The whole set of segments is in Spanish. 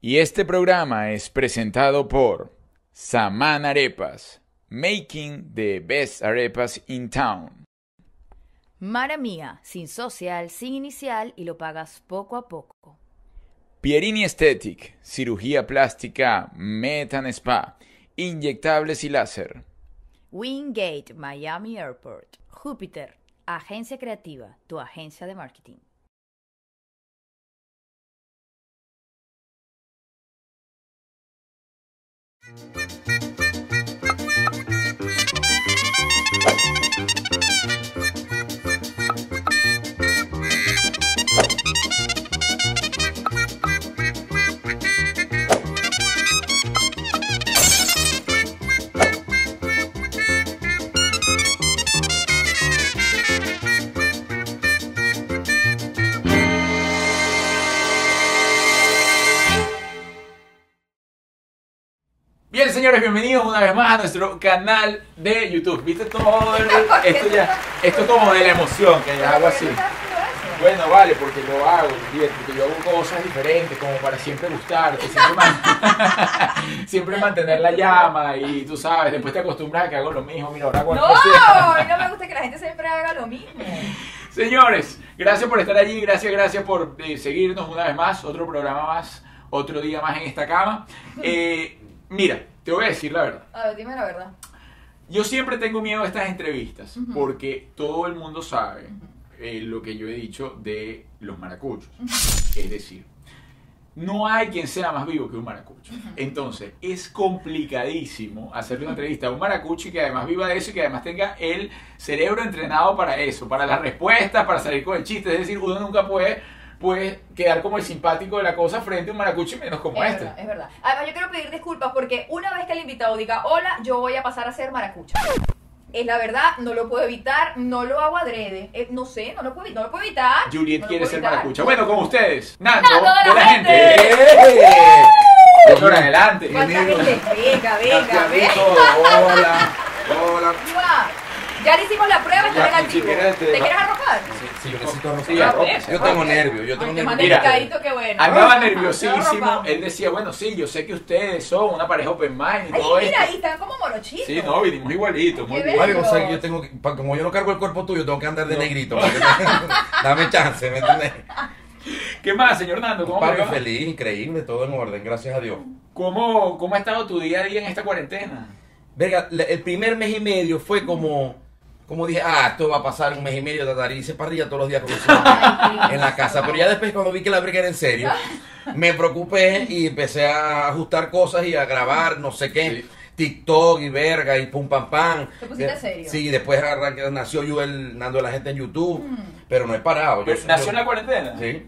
Y este programa es presentado por Saman Arepas, making the best arepas in town. Mara mía, sin social, sin inicial y lo pagas poco a poco. Pierini Aesthetic, cirugía plástica, Metan Spa, inyectables y láser. Wingate, Miami Airport. Júpiter, agencia creativa, tu agencia de marketing. Bien, señores, bienvenidos una vez más a nuestro canal de YouTube. ¿Viste todo? el- esto ya, esto como de la emoción que ya hago así. Bueno, vale, porque lo hago, porque yo hago cosas diferentes, como para siempre gustarte, siempre, man- siempre mantener la llama y tú sabes, después te acostumbras a que hago lo mismo, mira, ahora hago No, a mí no me gusta que la gente siempre haga lo mismo. Señores, gracias por estar allí, gracias, gracias por eh, seguirnos una vez más, otro programa más, otro día más en esta cama. Eh, mira, te voy a decir la verdad. A ver, dime la verdad. Yo siempre tengo miedo a estas entrevistas porque todo el mundo sabe eh, lo que yo he dicho de los maracuchos. Es decir, no hay quien sea más vivo que un maracucho. Entonces, es complicadísimo hacerle una entrevista a un maracucho y que además viva de eso y que además tenga el cerebro entrenado para eso, para las respuestas, para salir con el chiste. Es decir, uno nunca puede, puede quedar como el simpático de la cosa frente a un maracucho y menos como es este. verdad, es verdad. Además, yo quiero pedir disculpas porque una vez que el invitado diga hola, yo voy a pasar a ser maracucha. Es la verdad, no lo puedo evitar, no lo hago adrede. Eh, no sé, no lo puedo, no lo puedo evitar. Juliet no quiere ser evitar. maracucha. Bueno, con ustedes, Nando, Nando de la gente. gente. ¡Eh! Adelante. Venga, venga, venga. Hola. Hola. Hicimos la prueba, si ¿Te quieres arrojar? Sí, yo necesito Sí, arrojar. Yo tengo nervios, yo tengo nervios. Mira, qué bueno. Andaba nerviosísimo. Él decía, bueno, sí, yo sé que ustedes son una pareja open mind y todo mira, esto. ahí están como morochitos. Sí, no, vinimos igualitos. Muy. Mario, o sea, que yo tengo que, como yo no cargo el cuerpo tuyo, tengo que andar de No. negrito. Dame chance, ¿me entiendes? ¿Qué más, señor Nando? ¿Cómo, Papi, feliz, increíble, todo en orden, gracias a Dios. ¿Cómo, ¿Cómo ha estado tu día a día en esta cuarentena? Verga, el primer mes y medio fue como, como dije, ah, esto va a pasar un mes y medio de y hice parrilla todos los días en la casa. Pero ya después cuando vi que la briga era en serio, me preocupé y empecé a ajustar cosas y a grabar, no sé qué. Sí. TikTok y verga y pum pam pam. ¿Te pusiste Eh, serio? Sí, después nació yo el Nando de la gente en YouTube, Mm. pero no he parado. Yo ¿Nació en la cuarentena? Sí.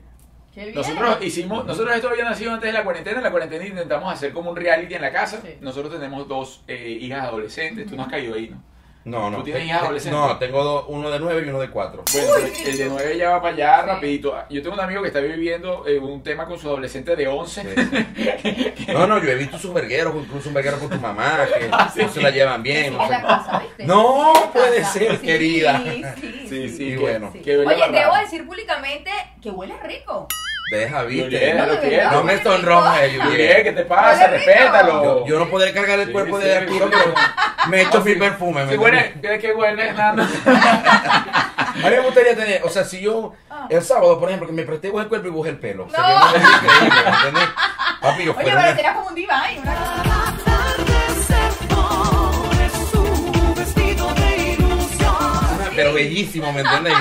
Qué bien. Nosotros hicimos, nosotros esto había nacido antes de la cuarentena, en la cuarentena intentamos hacer como un reality en la casa. Sí. Nosotros tenemos dos eh, hijas adolescentes, tú no has caído ahí, ¿no? No, no. ¿Tú tienes hijas te- adolescentes? No, tengo dos, uno de nueve y uno de cuatro. Bueno, el de 9 ya va para allá Sí. rapidito. Yo tengo un amigo que está viviendo eh, un tema con su adolescente de 11. No, no, yo he visto sus vergueros, incluso un verguero con tu mamá, que sí. no se la llevan bien. no. No, puede casa. ser, Sí, querida. Sí, Sí, sí, sí, bueno. Oye, debo decir públicamente que huele rico. Deja, viste. quiero. verdad. No me sonrojes, Juliet. ¿qué te pasa? Respétalo. Yo, yo no podré cargar el Sí, cuerpo sí, de Arturo, sí. pero me echo mi perfume. ¿me Sí, huele, huele? A mí me gustaría tener, o sea, si yo Ah. el sábado, por ejemplo, que me presté el cuerpo y bujé el pelo. No. Sería una cosa increíble, ¿me entiendes? Papi, yo Oye, pero una- serás como un divine. Una... una- pero bellísimo, ¿me entiendes?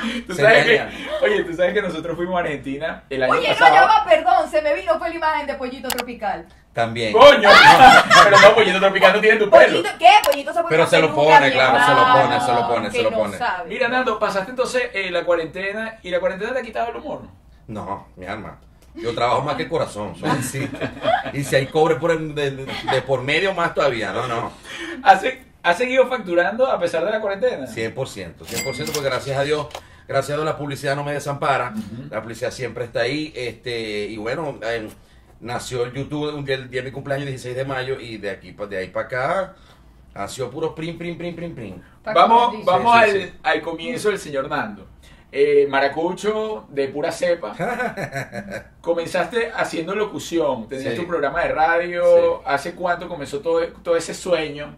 ¿Tú Se sabes me que, daña. oye, tú sabes que nosotros fuimos a Argentina el año Oye, no, pasado. ya va, perdón, se me vino fue la imagen de pollito tropical. También. Coño, pero no, pollito tropical no tiene tu pelo. ¿Pollito qué? Pollito se puede Pero se lo pone, claro, se lo pone, se lo pone, se lo no pone. Mira, Nando, pasaste entonces eh, la cuarentena y la cuarentena te ha quitado el humor. ¿no? No, mi alma. Yo trabajo más que el corazón. soy así. Y si hay cobre por el- de por medio, más todavía. No, no. ¿Has, has seguido facturando a pesar de la cuarentena? 100%. 100% porque gracias a Dios, gracias a Dios la publicidad no me desampara. La publicidad siempre está ahí. este Y bueno, eh, nació el YouTube un día- el día de mi cumpleaños, 16 de mayo. Y de aquí de ahí para acá, ha sido puro prim, prim, prim, prim, prim. Vamos, vamos Sí, al, sí, al comienzo del señor Nando. eh, maracucho de pura cepa. Comenzaste haciendo locución, tenías Sí. tu programa de radio. ¿Hace cuánto comenzó todo, todo ese sueño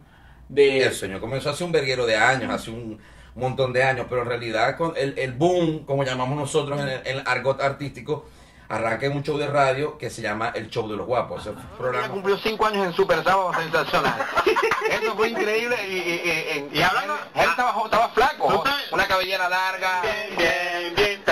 de... El sueño comenzó hace un verguero de años, hace un montón de años, pero en realidad con el, el boom, como llamamos nosotros en el, en el argot artístico, arranca en un show de radio que se llama El Show de los Guapos. Un Ella programa. cumplió cinco años en Super Sábado Sensacional. Eso fue increíble y, y, y, y hablando, él estaba, estaba flaco, una cabellera larga. Bien, bien, bien.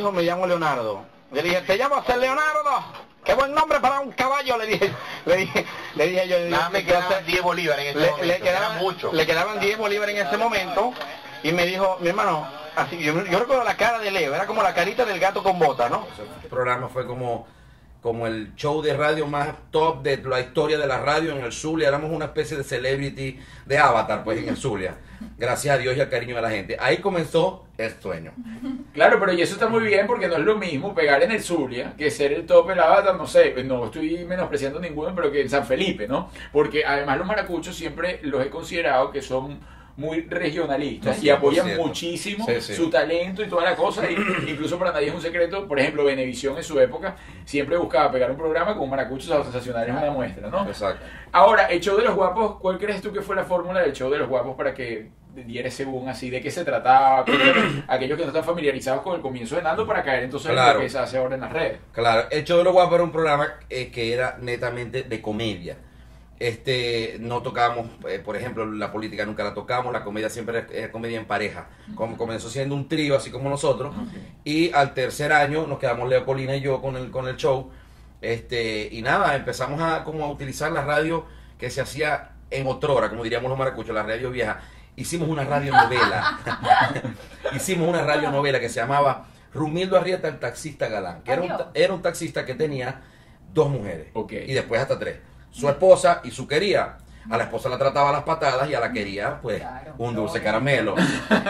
Dijo, me llamo Leonardo. Le dije, ¿te llamas Leonardo? Qué buen nombre para un caballo, le dije. Le dije, le dije yo. Nada, me quedaban 10 bolívares en ese le, momento, le quedaban, mucho. le quedaban 10 bolívares en ese momento y me dijo, mi hermano, así, yo, yo recuerdo la cara de Leo, era como la carita del gato con bota, ¿no? Ese programa fue como, como el show de radio más top de la historia de la radio en el Zulia. Éramos una especie de celebrity de avatar, pues, en el Zulia. Gracias a Dios y al cariño de la gente. Ahí comenzó el sueño. Claro, pero y eso está muy bien porque no es lo mismo pegar en el Zulia que ser el top del avatar, no sé, no estoy menospreciando ninguno, pero que en San Felipe, ¿no? Porque además los maracuchos siempre los he considerado que son muy regionalistas y apoyan 100%. muchísimo Sí, sí. su talento y toda la cosa. Y incluso para nadie es un secreto, por ejemplo, Venevisión en su época siempre buscaba pegar un programa con maracuchos sensacional es una muestra, ¿no? Exacto. Ahora, el show de los guapos, ¿cuál crees tú que fue la fórmula del show de los guapos para que diera ese boom así? ¿De qué se trataba? Aquellos que no están familiarizados con el comienzo de Nando para caer entonces en Claro. lo que se hace ahora en las redes. Claro, El Show de los Guapos era un programa eh, que era netamente de comedia. Este, no tocábamos, eh, por ejemplo, la política nunca la tocamos, la comedia siempre era, comedia en pareja. Como comenzó siendo un trío, así como nosotros. Y al tercer año nos quedamos Leopolina y yo con el, con el show. Este, y nada, empezamos a como a utilizar la radio que se hacía en otrora, como diríamos los maracuchos, la radio vieja. Hicimos una radionovela. Hicimos una radionovela que se llamaba Rumildo Arrieta, el taxista galán. Que era un, era un taxista que tenía dos mujeres. Y después hasta tres. Su esposa y su quería. A la esposa la trataba a las patadas y a la quería, pues, Claro. un dulce caramelo.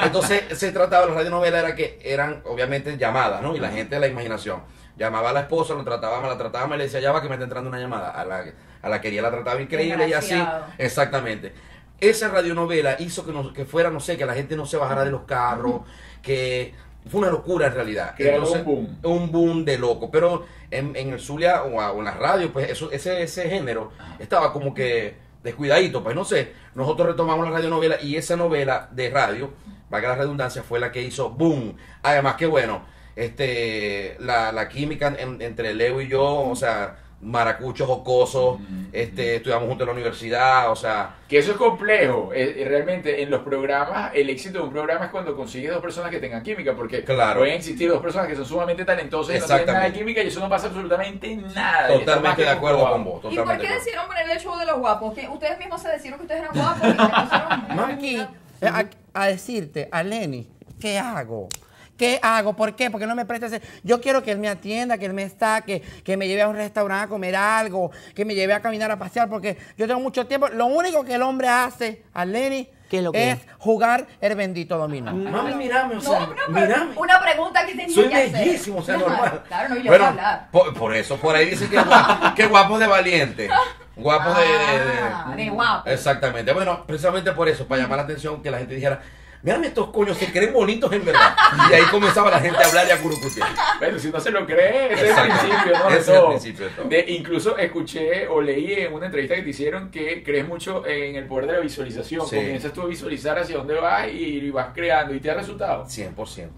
Entonces, se trataba, la radionovela era que eran, obviamente, llamadas, ¿no? Y la gente de la imaginación. Llamaba a la esposa, lo trataba, mal, la trataba, mal, y le decía, ya va que me está entrando una llamada. A la, a la quería la trataba increíble y así. Exactamente. Esa radionovela hizo que, nos- que fuera, no sé, que la gente no se bajara de los carros, que fue una locura en realidad. Un boom. Un boom de loco. Pero en, en el Zulia o, a- o en las radios, pues eso, ese, ese género estaba como que descuidadito. Pues no sé, nosotros retomamos la radionovela y esa novela de radio, valga la redundancia, fue la que hizo boom. Además que bueno, este la, la química en- entre Leo y yo, o sea, maracuchos jocosos, este, estudiamos juntos en la universidad, o sea, Que eso es complejo. Eh, eh, realmente en los programas, el éxito de un programa es cuando consigues dos personas que tengan química, porque Claro. pueden existir dos personas que son sumamente talentosas y no tienen nada de química y eso no pasa absolutamente nada. totalmente de acuerdo con vos. ¿Y por qué decidieron ponerle el show de los guapos? Que ustedes mismos se decidieron que ustedes eran guapos y se pusieron- No aquí eh, a, a decirte, a Lenny, ¿qué hago? ¿Qué hago? ¿Por qué? Porque no me presta ese... Yo quiero que él me atienda, que él me está, que, me lleve a un restaurante a comer algo, que me lleve a caminar a pasear, porque yo tengo mucho tiempo. Lo único que el hombre hace, a Lenny, ¿Qué es lo que es jugar el bendito dominó. Mami, mírame, o No, sea, no, pero mírame. una pregunta que tenía Soy que hacer. bellísimo, o sea, Claro, normal. Claro, no, y le Bueno, voy a hablar. Por, por eso, por ahí dice que guapo, que guapo de valiente. Guapo de, de- de- Ah, de guapo. Exactamente. Bueno, precisamente por eso, para llamar la atención, que la gente dijera, mírame estos coños, se creen bonitos en verdad. Y ahí comenzaba la gente a hablar y a curucutear. Bueno, si no se lo cree, ese es el principio, ¿no? De Ese es el todo. principio de todo. De- incluso escuché o leí en una entrevista que te hicieron que crees mucho en el poder de la visualización. Sí. Comienzas tú a visualizar hacia dónde vas y vas creando y te ha resultado. 100%.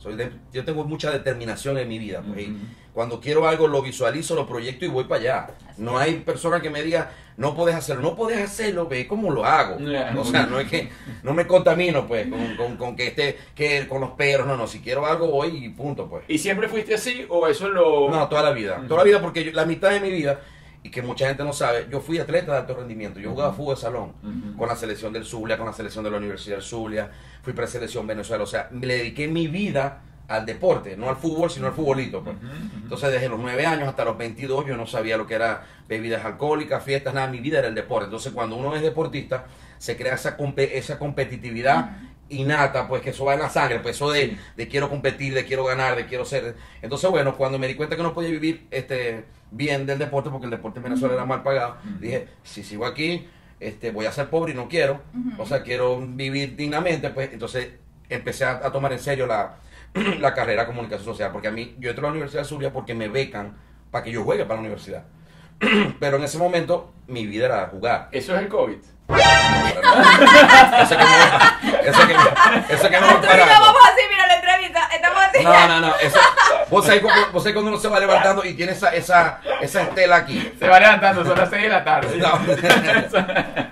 Soy de- yo tengo mucha determinación en mi vida. Pues, y Ujú. Cuando quiero algo, lo visualizo, lo proyecto y voy para allá. No hay persona que me diga, no puedes hacerlo. No puedes hacerlo, ve cómo lo hago. Ya. O sea, no es que no me contamino, pues, con, con- con que esté, que con los perros. No, no, si quiero algo, voy y punto, pues. ¿Y siempre fuiste así o eso lo...? No, toda la vida. Ujú. Toda la vida, porque yo- la mitad de mi vida, y que mucha gente no sabe, yo fui atleta de alto rendimiento. Yo jugaba fútbol de salón con la selección del Zulia, con la selección de la Universidad del Zulia, fui preselección Venezuela. O sea, le dediqué mi vida al deporte, no al fútbol, sino al futbolito. pues. Entonces, desde los 9 años hasta los 22, yo no sabía lo que era bebidas alcohólicas, fiestas, nada. Mi vida era el deporte. Entonces, cuando uno es deportista, se crea esa, compe- esa competitividad innata, pues que eso va en la sangre, pues eso de, de quiero competir, de quiero ganar, de quiero ser. Entonces, bueno, cuando me di cuenta que no podía vivir este bien del deporte, porque el deporte en Venezuela era mal pagado, dije, si sigo aquí, este, voy a ser pobre y no quiero, o sea, quiero vivir dignamente, pues entonces empecé a, a tomar en serio la, la carrera de comunicación social, porque a mí, yo entro a la Universidad de Zulia porque me becan para que yo juegue para la universidad. Pero en ese momento mi vida era jugar. Eso es el COVID. Ese que me, ese que me, ese que yo parando. vamos así, mira la entrevista, estamos así. No, no, no. Eso, vos sabés cuando, vos sabés cuando uno se va levantando y tiene esa, esa, esa estela aquí. Se va levantando, son las 6 de la tarde. No.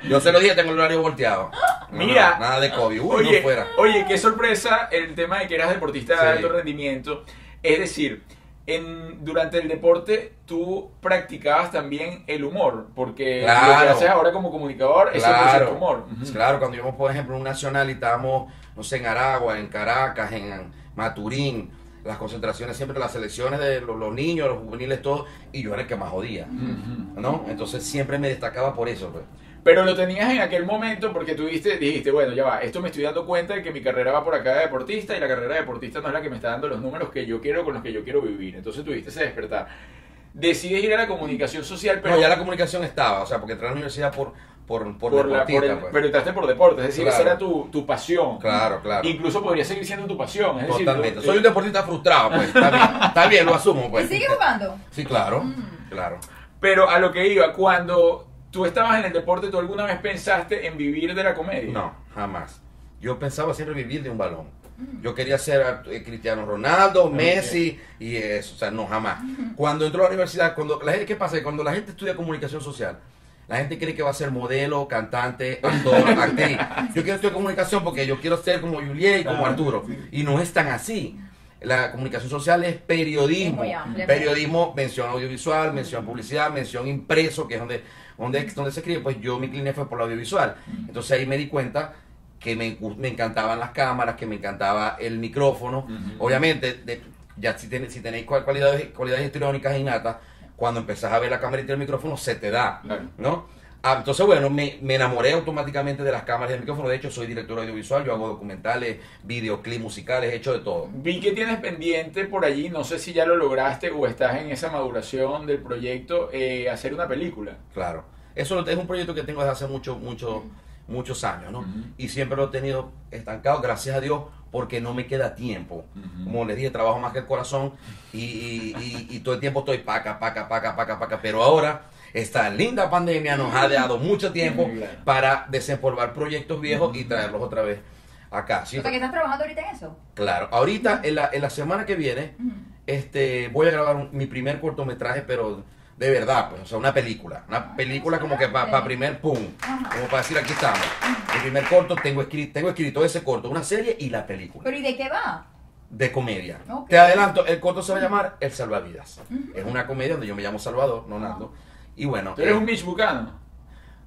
Yo se lo dije, tengo el horario volteado. No, Mira. no, nada de COVID. Uy, oye, no fuera. oye, qué sorpresa el tema de que eras deportista de Sí. alto rendimiento. Es decir, en, durante el deporte tú practicabas también el humor, porque lo que haces ahora como comunicador es 100% Claro, humor. Ujú. claro, cuando íbamos, por ejemplo, un nacional y estábamos, no sé, en Aragua, en Caracas, en Maturín, las concentraciones siempre, las selecciones de los, los niños, los juveniles, todo, y yo era el que más jodía. ¿no? Entonces siempre me destacaba por eso, pues. Pero lo tenías en aquel momento porque tú dijiste, dijiste, bueno, ya va, esto me estoy dando cuenta de que mi carrera va por acá de deportista y la carrera de deportista no es la que me está dando los números que yo quiero con los que yo quiero vivir. Entonces tuviste ese despertar. Decides ir a la comunicación social, pero... Pero ya la comunicación estaba, o sea, porque entré a la universidad por, por, por, por la- por el- pues. pero entraste por deporte, es decir, Claro. esa era tu, tu pasión. Claro, claro. Incluso podría seguir siendo tu pasión. Es decir, Totalmente. tú- Soy un deportista frustrado, pues. Está bien, está bien lo asumo, ¿Y pues. sigue jugando? Sí, claro, Mm. claro. Pero a lo que iba, cuando tú estabas en el deporte, ¿tú alguna vez pensaste en vivir de la comedia? No, jamás. Yo pensaba siempre vivir de un balón. Yo quería ser eh, Cristiano Ronaldo, Messi y eso, o sea, no, jamás. Cuando entró a la universidad, cuando la gente, ¿qué pasa? Cuando la gente estudia comunicación social, la gente cree que va a ser modelo, cantante, actor, actriz. Yo quiero estudiar comunicación porque yo quiero ser como Juliet y como Arturo. Y no es tan así. La comunicación social es periodismo. Es periodismo, mención audiovisual, mención publicidad, mención impreso, que es donde, donde, donde se escribe. Pues yo mi clínica fue por la audiovisual. Entonces ahí me di cuenta que me, me encantaban las cámaras, que me encantaba el micrófono. Obviamente, de- ya si, ten- si tenéis cual- cualidades, cualidades histriónicas innatas, cuando empezás a ver la cámara y el micrófono, se te da. Claro. ¿no? Ah, entonces, bueno, me, me enamoré automáticamente de las cámaras y del micrófono. De hecho, soy director audiovisual, yo hago documentales, videoclips musicales, he hecho de todo. Vi que tienes pendiente por allí, no sé si ya lo lograste o estás en esa maduración del proyecto, eh, hacer una película. Claro. Eso es un proyecto que tengo desde hace mucho, mucho, muchos años, ¿no? Y siempre lo he tenido estancado, gracias a Dios, porque no me queda tiempo. Como les dije, trabajo más que el corazón y, y- y- y todo el tiempo estoy paca, paca, paca, paca, paca. Pero ahora, esta linda pandemia nos ha dado mucho tiempo para desempolvar proyectos viejos y traerlos otra vez acá. ¿sí? O sea, que estás trabajando ahorita en eso. Claro. Ahorita, en la, en la semana que viene, este, voy a grabar un- mi primer cortometraje, pero de verdad, pues, o sea, una película. Una película como que para primer pum. Ajá. Como para decir, aquí estamos. Mi primer corto, tengo escrito, tengo escrito ese corto, una serie y la película Pero ¿y de qué va? de comedia. Te adelanto, el corto se va a llamar El Salvavidas. Es una comedia donde yo me llamo Salvador, no Nando. Y bueno, Tú eres eh, un Mitch Buchanan.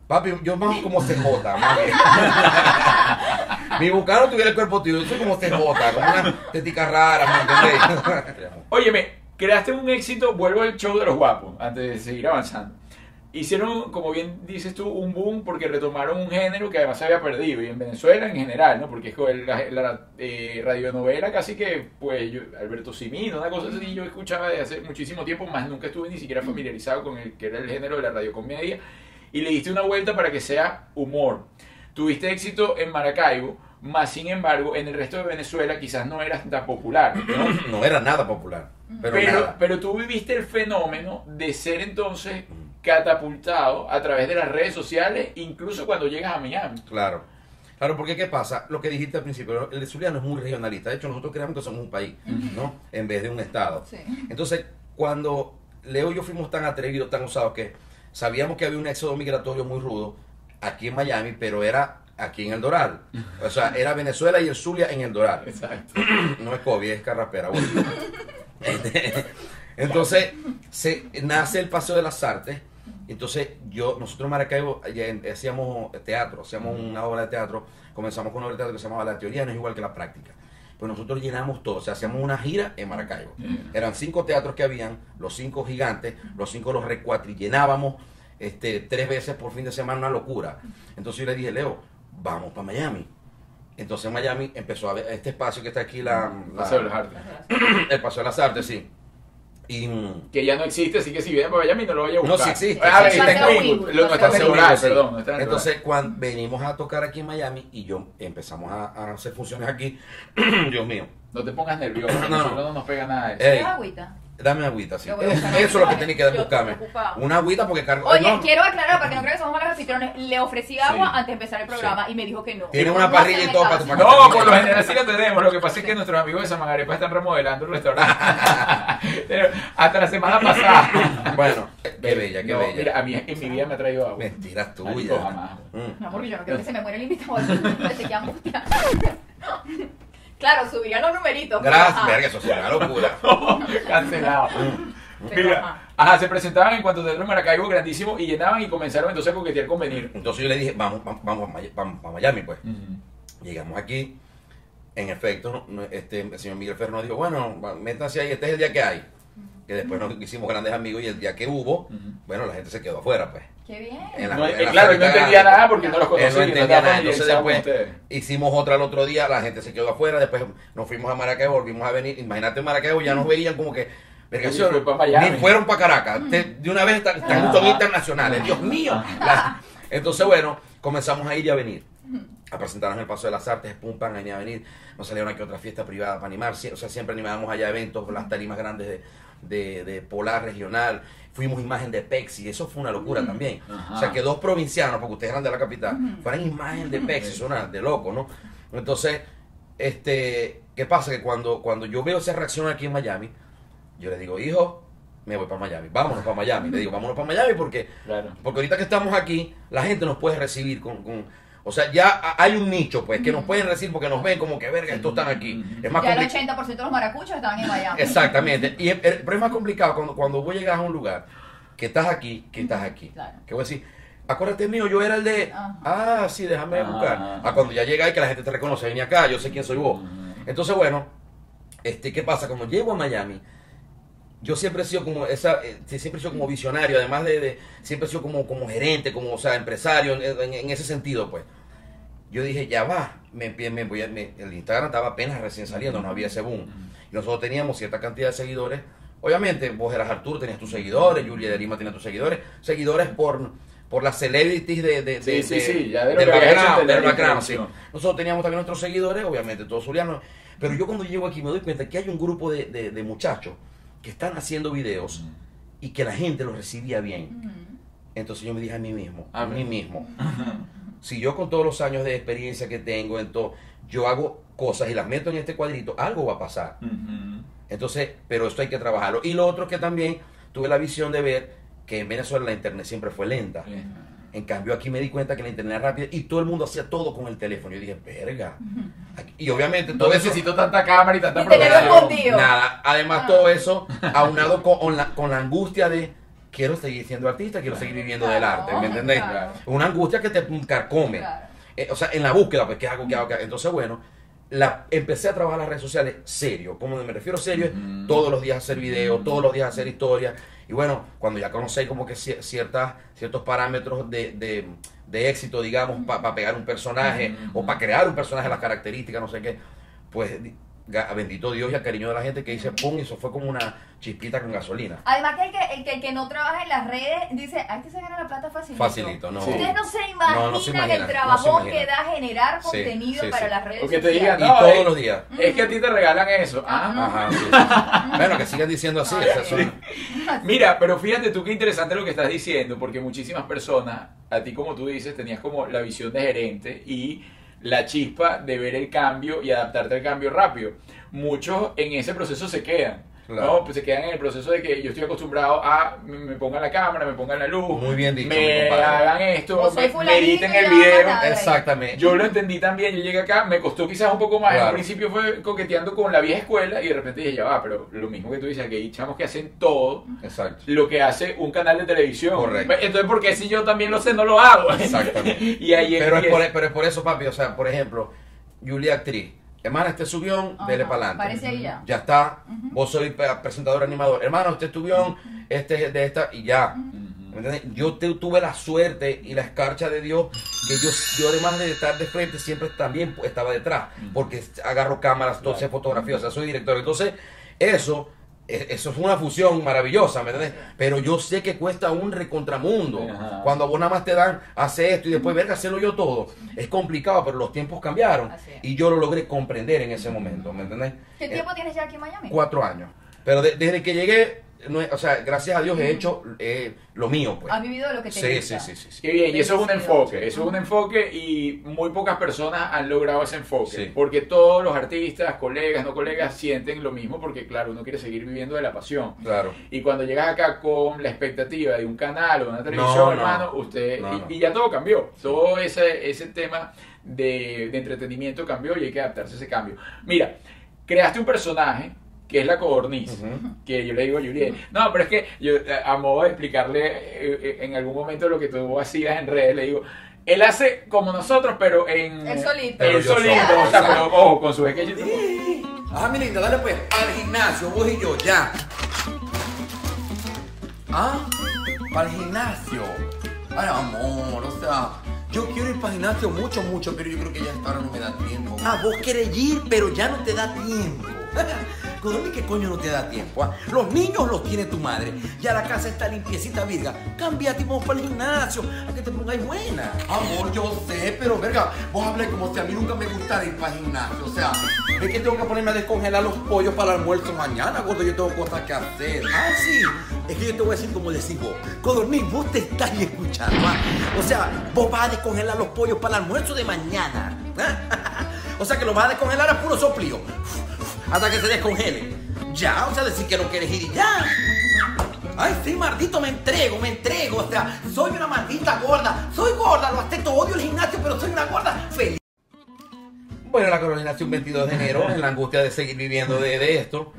papi, yo más como CJ, más bien. Mi bucano tuviera el cuerpo tío, yo soy como CJ, como una tetica rara, ¿me entendéis? Óyeme, creaste un éxito, vuelvo al show de los guapos, antes de seguir avanzando. Hicieron, como bien dices tú, un boom porque retomaron un género que además se había perdido, y en Venezuela en general, ¿no? Porque es que la, la, eh, radionovela casi que, pues, yo, Alberto Simino, una cosa así, yo escuchaba de hace muchísimo tiempo, más nunca estuve ni siquiera familiarizado con el que era el género de la radiocomedia, y le diste una vuelta para que sea humor. Tuviste éxito en Maracaibo, más sin embargo, en el resto de Venezuela quizás no eras tan popular, ¿no? No era nada popular, pero, Pero, pero tú viviste el fenómeno de ser entonces catapultado a través de las redes sociales, incluso cuando llegas a Miami. Claro. Claro, porque ¿qué pasa? Lo que dijiste al principio, el Zuliano es muy regionalista. De hecho, nosotros creemos que somos un país, ¿no? En vez de un estado. Sí. Entonces, cuando Leo y yo fuimos tan atrevidos, tan osados, que sabíamos que había un éxodo migratorio muy rudo aquí en Miami, pero era aquí en el Doral. O sea, era Venezuela y el Zulia en el Doral. Exacto. no es COVID, es carraspera. bueno. Este, Entonces, se, nace el Paseo de las Artes. Entonces, yo, nosotros en Maracaibo en- hacíamos teatro, hacíamos una obra de teatro. Comenzamos con una obra de teatro que se llamaba La teoría no es igual que la práctica. Pues nosotros llenamos todo, o sea, hacíamos una gira en Maracaibo. Eran cinco teatros que habían, los cinco gigantes, los cinco los recuatrillenábamos este, tres veces por fin de semana, una locura. Entonces yo le dije, Leo, vamos para Miami. Entonces en Miami empezó a ver este espacio que está aquí, la, la- Artes. el Paseo de las Artes, sí. Y mm, Que ya no existe, así que si vienen por Miami no lo vaya a No, buscar. sí existe, Ah, sí está en. Lo- No está sí. perdón. No está en Entonces, cuando venimos a tocar aquí en Miami y yo empezamos a, a hacer funciones aquí, Dios mío. No te pongas nervioso. No, no. no nos pega nada de eso. Ey, ¿Quieres agüita? dame agüita, sí. Voy Eso es lo que tenés que buscarme. Una agüita porque cargo. Oye, no, quiero aclarar para que no crean que somos malos anfitriones. Le ofrecí agua Sí. antes de empezar el programa y me dijo que no. Tiene No una parrilla y todo para tu- No, por lo general sí lo tenemos. Lo que pasa es que nuestros amigos de Samagarepa están remodelando el restaurante. Pero hasta la semana pasada. Bueno, qué bella, qué No, bella. Mira, a mí en mi vida me ha traído agua. Mentiras tuyas. Mm. Mi amor, yo no quiero que se me muera el invitado. Se queda angustia. Claro, subirían los numeritos. Gracias, verga, eso es una locura. Cancelado. Mira, ajá. ajá, se presentaban en cuanto teatro en Maracaibo grandísimo y llenaban y comenzaron entonces a coquetear con venir. Entonces yo le dije, vamos, vamos, vamos, vamos a Miami, pues. Llegamos aquí, en efecto, no- este, el señor Miguel Fernández dijo, bueno, métanse ahí, este es el día que hay. Que después nos hicimos grandes amigos y el día que hubo, bueno, la gente se quedó afuera, pues. Qué bien. En la- No, en eh, la claro, él no entendía grande. nada porque no los conocía. Él no y entendía estaba nada. Entonces familiarizado con después ustedes. hicimos otra el otro día, la gente se quedó afuera, después nos fuimos a Maracaibo, volvimos a venir. Imagínate en Maracaibo, ya nos veían como que. ni fueron para Caracas. De, de una vez están, internacionales. Dios mío. La- entonces, bueno, comenzamos a ir y a venir. A presentarnos en el Paso de las Artes, pum, pam, a ir a venir. Nos salieron aquí otra fiesta privada para animar. O sea, siempre animábamos allá eventos, las tarimas grandes de, de, de Polar Regional. Fuimos imagen de Pepsi, eso fue una locura también. Ajá. O sea, que dos provincianos, porque ustedes eran de la capital, fueran imagen de Pepsi, eso era de loco, ¿no? Entonces, este, ¿qué pasa? Que cuando, cuando yo veo esa reacción aquí en Miami, yo le digo, hijo, me voy para Miami, vámonos para Miami. Le digo, vámonos para Miami porque, Claro. porque ahorita que estamos aquí, la gente nos puede recibir con... con- o sea, ya ha- hay un nicho, pues, que nos pueden recibir porque nos ven como que, verga, estos están aquí. Es más Ya el complicado. 80% de los maracuchos estaban en Miami. Exactamente. Y, el- pero es más complicado cuando, cuando vos llegas a un lugar que estás aquí, que estás aquí. Claro. Que voy a decir, acuérdate mío, yo era el de. Ajá. Ah, sí, déjame Ajá. buscar. A cuando ya llega y que la gente te reconoce, vení acá, yo sé quién soy vos. Entonces, bueno, este, ¿qué pasa? Cuando llego a Miami, yo siempre he sido como esa, eh, siempre he sido como visionario, además de, de- siempre he sido como, como gerente, como, o sea, empresario, en, en- en ese sentido, pues. Yo dije, ya va, me, me voy a- me- el Instagram estaba apenas recién saliendo, no había ese boom. Y nosotros teníamos cierta cantidad de seguidores. Obviamente, vos eras Arturo, tenías tus seguidores, Julia de Lima tenía tus seguidores, seguidores por, por las celebrities de, de, Sí, de- sí, de- sí, ya de del background, del background, sí. Nosotros teníamos también nuestros seguidores, obviamente todos zulianos. Pero yo cuando llego aquí me doy cuenta que hay un grupo de- de muchachos que están haciendo videos y que la gente los recibía bien. Entonces yo me dije a mí mismo, a mí mismo, si yo con todos los años de experiencia que tengo en todo, yo hago cosas y las meto en este cuadrito, algo va a pasar. Entonces, pero esto hay que trabajarlo. Y lo otro que también tuve la visión de ver que en Venezuela la internet siempre fue lenta. En cambio, aquí me di cuenta que la internet era rápida y todo el mundo hacía todo con el teléfono. Yo dije, verga. Y obviamente No todo eso. necesito tanta cámara y tanta producción. Nada. Además, Ah. todo eso aunado con, la, con la angustia de quiero seguir siendo artista, quiero seguir viviendo del arte. ¿Me entendés? claro. Una angustia que te carcome. Claro. Eh, o sea, en la búsqueda, pues, ¿qué hago? ¿Qué hago? ¿Qué hago? Entonces, bueno, la, empecé a trabajar las redes sociales serio. Como me refiero serio, es todos los días hacer videos, todos los días hacer historias. Y bueno, cuando ya conocéis como que cier- ciertas, ciertos parámetros de, de- de éxito, digamos, para pegar un personaje o para crear un personaje, las características, no sé qué, pues ga- bendito Dios y al cariño de la gente que dice, pum, y eso fue como una chispita con gasolina. Además que el que, el que el que no trabaja en las redes dice, a este se gana la plata facilito. Facilito, no. Sí. Ustedes no se imaginan No, no se imaginan, el no se trabajo que da generar Sí, contenido sí, para las redes que te sociales. digan, Y todos los días. Es que a ti te regalan eso. Ah, Ajá, sí, sí. Bueno, que sigan diciendo así. Mira, pero fíjate tú qué interesante lo que estás diciendo, porque muchísimas personas, a ti como tú dices, tenías como la visión de gerente y la chispa de ver el cambio y adaptarte al cambio rápido. Muchos en ese proceso se quedan. Claro. ¿no? Pues se quedan en el proceso de que yo estoy acostumbrado a me pongan la cámara, me pongan la luz, Muy bien dicho, me compadre. hagan esto, O soy me, me fulanito editen y el la video. van a- Exactamente. Yo lo entendí también, yo llegué acá, me costó quizás un poco más, Claro. al principio fue coqueteando con la vieja escuela y de repente dije, ya va, pero lo mismo que tú dices, que hay chamos que hacen todo Exacto. lo que hace un canal de televisión. Correcto. Entonces, ¿por qué si yo también lo sé, no lo hago? Exactamente. y ahí Pero es, empieza. por, pero es por eso, papi. O sea, por ejemplo, Julia Actriz. Hermana, este subión, Ajá, dele para adelante. Parece ahí ya. Ya está. Vos sois presentador animador. Hermano, este subión, este es de esta y ya. ¿Me entiendes? Yo te- tuve la suerte y la escarcha de Dios que yo, yo además de estar de frente siempre también estaba detrás, porque agarro cámaras, todo sé fotografía, o sea, soy director. Entonces, eso, eso es una fusión maravillosa, ¿me entiendes? Pero yo sé que cuesta un recontramundo. Ajá. Cuando vos nada más te dan, hace esto y después verga, hacerlo yo todo. Es complicado, pero los tiempos cambiaron y yo lo logré comprender en ese momento, ¿me entendés? ¿Qué Eh, tiempo tienes ya aquí en Miami? Cuatro años. Pero de- desde que llegué, no o sea, gracias a Dios he hecho eh, lo mío, pues. ¿Has vivido lo que te Sí, gusta? sí, sí, sí, sí. Qué bien, y eso es un enfoque, eso es un enfoque y muy pocas personas han logrado ese enfoque, Sí. porque todos los artistas, colegas, no colegas, sienten lo mismo porque claro, uno quiere seguir viviendo de la pasión. Claro. Y cuando llegas acá con la expectativa de un canal o de una televisión, No, no. hermano, usted, No, y, no. y ya todo cambió, todo ese, ese tema de, de entretenimiento cambió y hay que adaptarse a ese cambio. Mira, creaste un personaje que es la codorniz, que yo le digo a Juliet, no, pero es que yo, eh, a modo de explicarle eh, eh, en algún momento lo que tú hacías en redes, le digo, él hace como nosotros, pero en... Él solito. Yo solito, o sea, pero ojo, con su sketch. Ah, mi linda, dale pues, al gimnasio, vos y yo, ya. Ah, para el gimnasio. Ay, amor, o sea, yo quiero ir para el gimnasio mucho, mucho, pero yo creo que ya hasta ahora no me da tiempo. Ah, vos querés ir, pero ya no te da tiempo. Codorniz, ¿qué coño no te da tiempo? ah? Los niños los tiene tu madre. Ya la casa está limpiecita, virga. Cámbiate y vamos para el gimnasio. A que te pongáis buena. Amor, yo sé, pero verga, vos hablas como si a mí nunca me gustara ir para el gimnasio. O sea, es que tengo que ponerme a descongelar los pollos para el almuerzo mañana, gordo. Yo tengo cosas que hacer. Ah, sí. Es que yo te voy a decir como decís vos. Codorniz, vos te estás escuchando. ah. O sea, vos vas a descongelar los pollos para el almuerzo de mañana. o sea, que los vas a descongelar a puro soplío. Hasta que se descongele. Ya, o sea, decir que no quieres ir y ya. Ay, sí, maldito, me entrego, me entrego. O sea, soy una maldita gorda. Soy gorda, lo acepto, odio el gimnasio, pero soy una gorda feliz. Bueno, la Carolina nació un 22 de enero en la angustia de seguir viviendo de, de esto.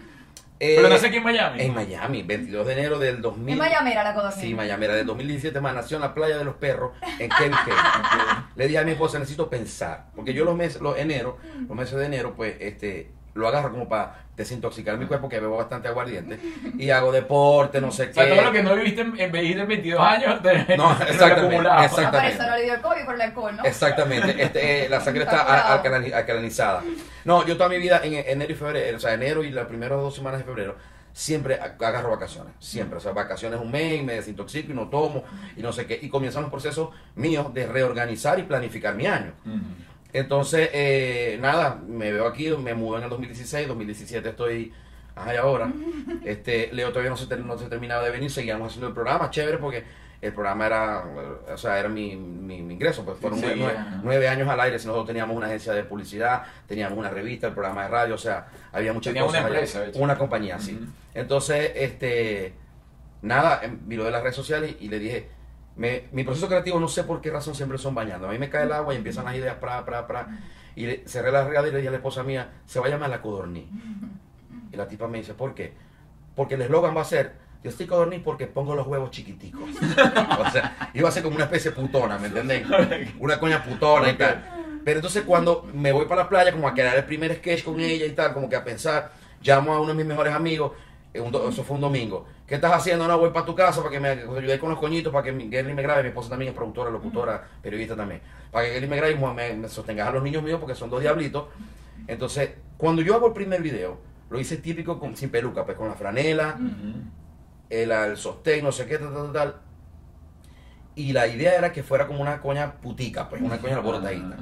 Eh, Pero nace aquí en Miami. En Miami, 22 de enero del 2000. En Miami era la codorniz. Sí, Miami era del 2017, más nació en la playa de los perros, en Key Le dije a mi esposa, necesito pensar, porque yo los meses, los enero, los meses de enero, pues, este, lo agarro como para desintoxicar mi cuerpo, que bebo bastante aguardiente, y hago deporte, no sé O sea, qué. todo lo que no viviste en, en viviste en 22 años, te, No, te lo exactamente, acumulaba. exacto. Ah, para eso no le dio el COVID por el alcohol, ¿no? Exactamente, este, eh, la sangre Está está alcalinizada. No, yo toda mi vida en enero y febrero, o sea, enero y las primeras dos semanas de febrero, siempre ag- agarro vacaciones, siempre. O sea, vacaciones un mes, me desintoxico y no tomo y no sé qué. Y comienzan los procesos míos de reorganizar y planificar mi año. Entonces, eh, nada, me veo aquí, me mudo en el 2016, 2017 estoy, y ahora. Este, Leo todavía no se, ter- no se terminaba de venir, seguíamos haciendo el programa, chévere, porque el programa era, o sea, era mi, mi, mi ingreso, pues fueron Sí, nueve, nueve- ajá. nueve años al aire, si nosotros teníamos una agencia de publicidad, teníamos una revista, el programa de radio, o sea, había muchas cosas. una allá. empresa, hecho. Una compañía, sí. Entonces, este, nada, em, vi lo de las redes sociales y le dije, me- mi proceso creativo no sé por qué razón siempre son bañando. A mí me cae el agua y empiezan las ideas, pra, pra, pra. Y le- cerré la regadera y le dije a la esposa mía, se va a llamar la codorniz. Y la tipa me dice, ¿por qué? Porque el eslogan va a ser, yo estoy codorniz porque pongo los huevos chiquiticos. o sea, iba a ser como una especie de putona, ¿me entendés? Una coña putona y tal. Pero entonces cuando me voy para la playa, como a crear el primer sketch con ella y tal, como que a pensar, llamo a uno de mis mejores amigos, do- eso fue un domingo. ¿Qué estás haciendo? No, voy para tu casa para que me ayude con los coñitos, para que Gary me grabe. Mi esposa también es productora, locutora, periodista también. Para que Gary me grabe y me, me sostengas a los niños míos porque son dos diablitos. Entonces, cuando yo hago el primer video, lo hice típico con, sin peluca, pues con la franela, el, el sostén, no sé qué, tal, tal, tal. Y la idea era que fuera como una coña putica, pues, una coña alborotadita.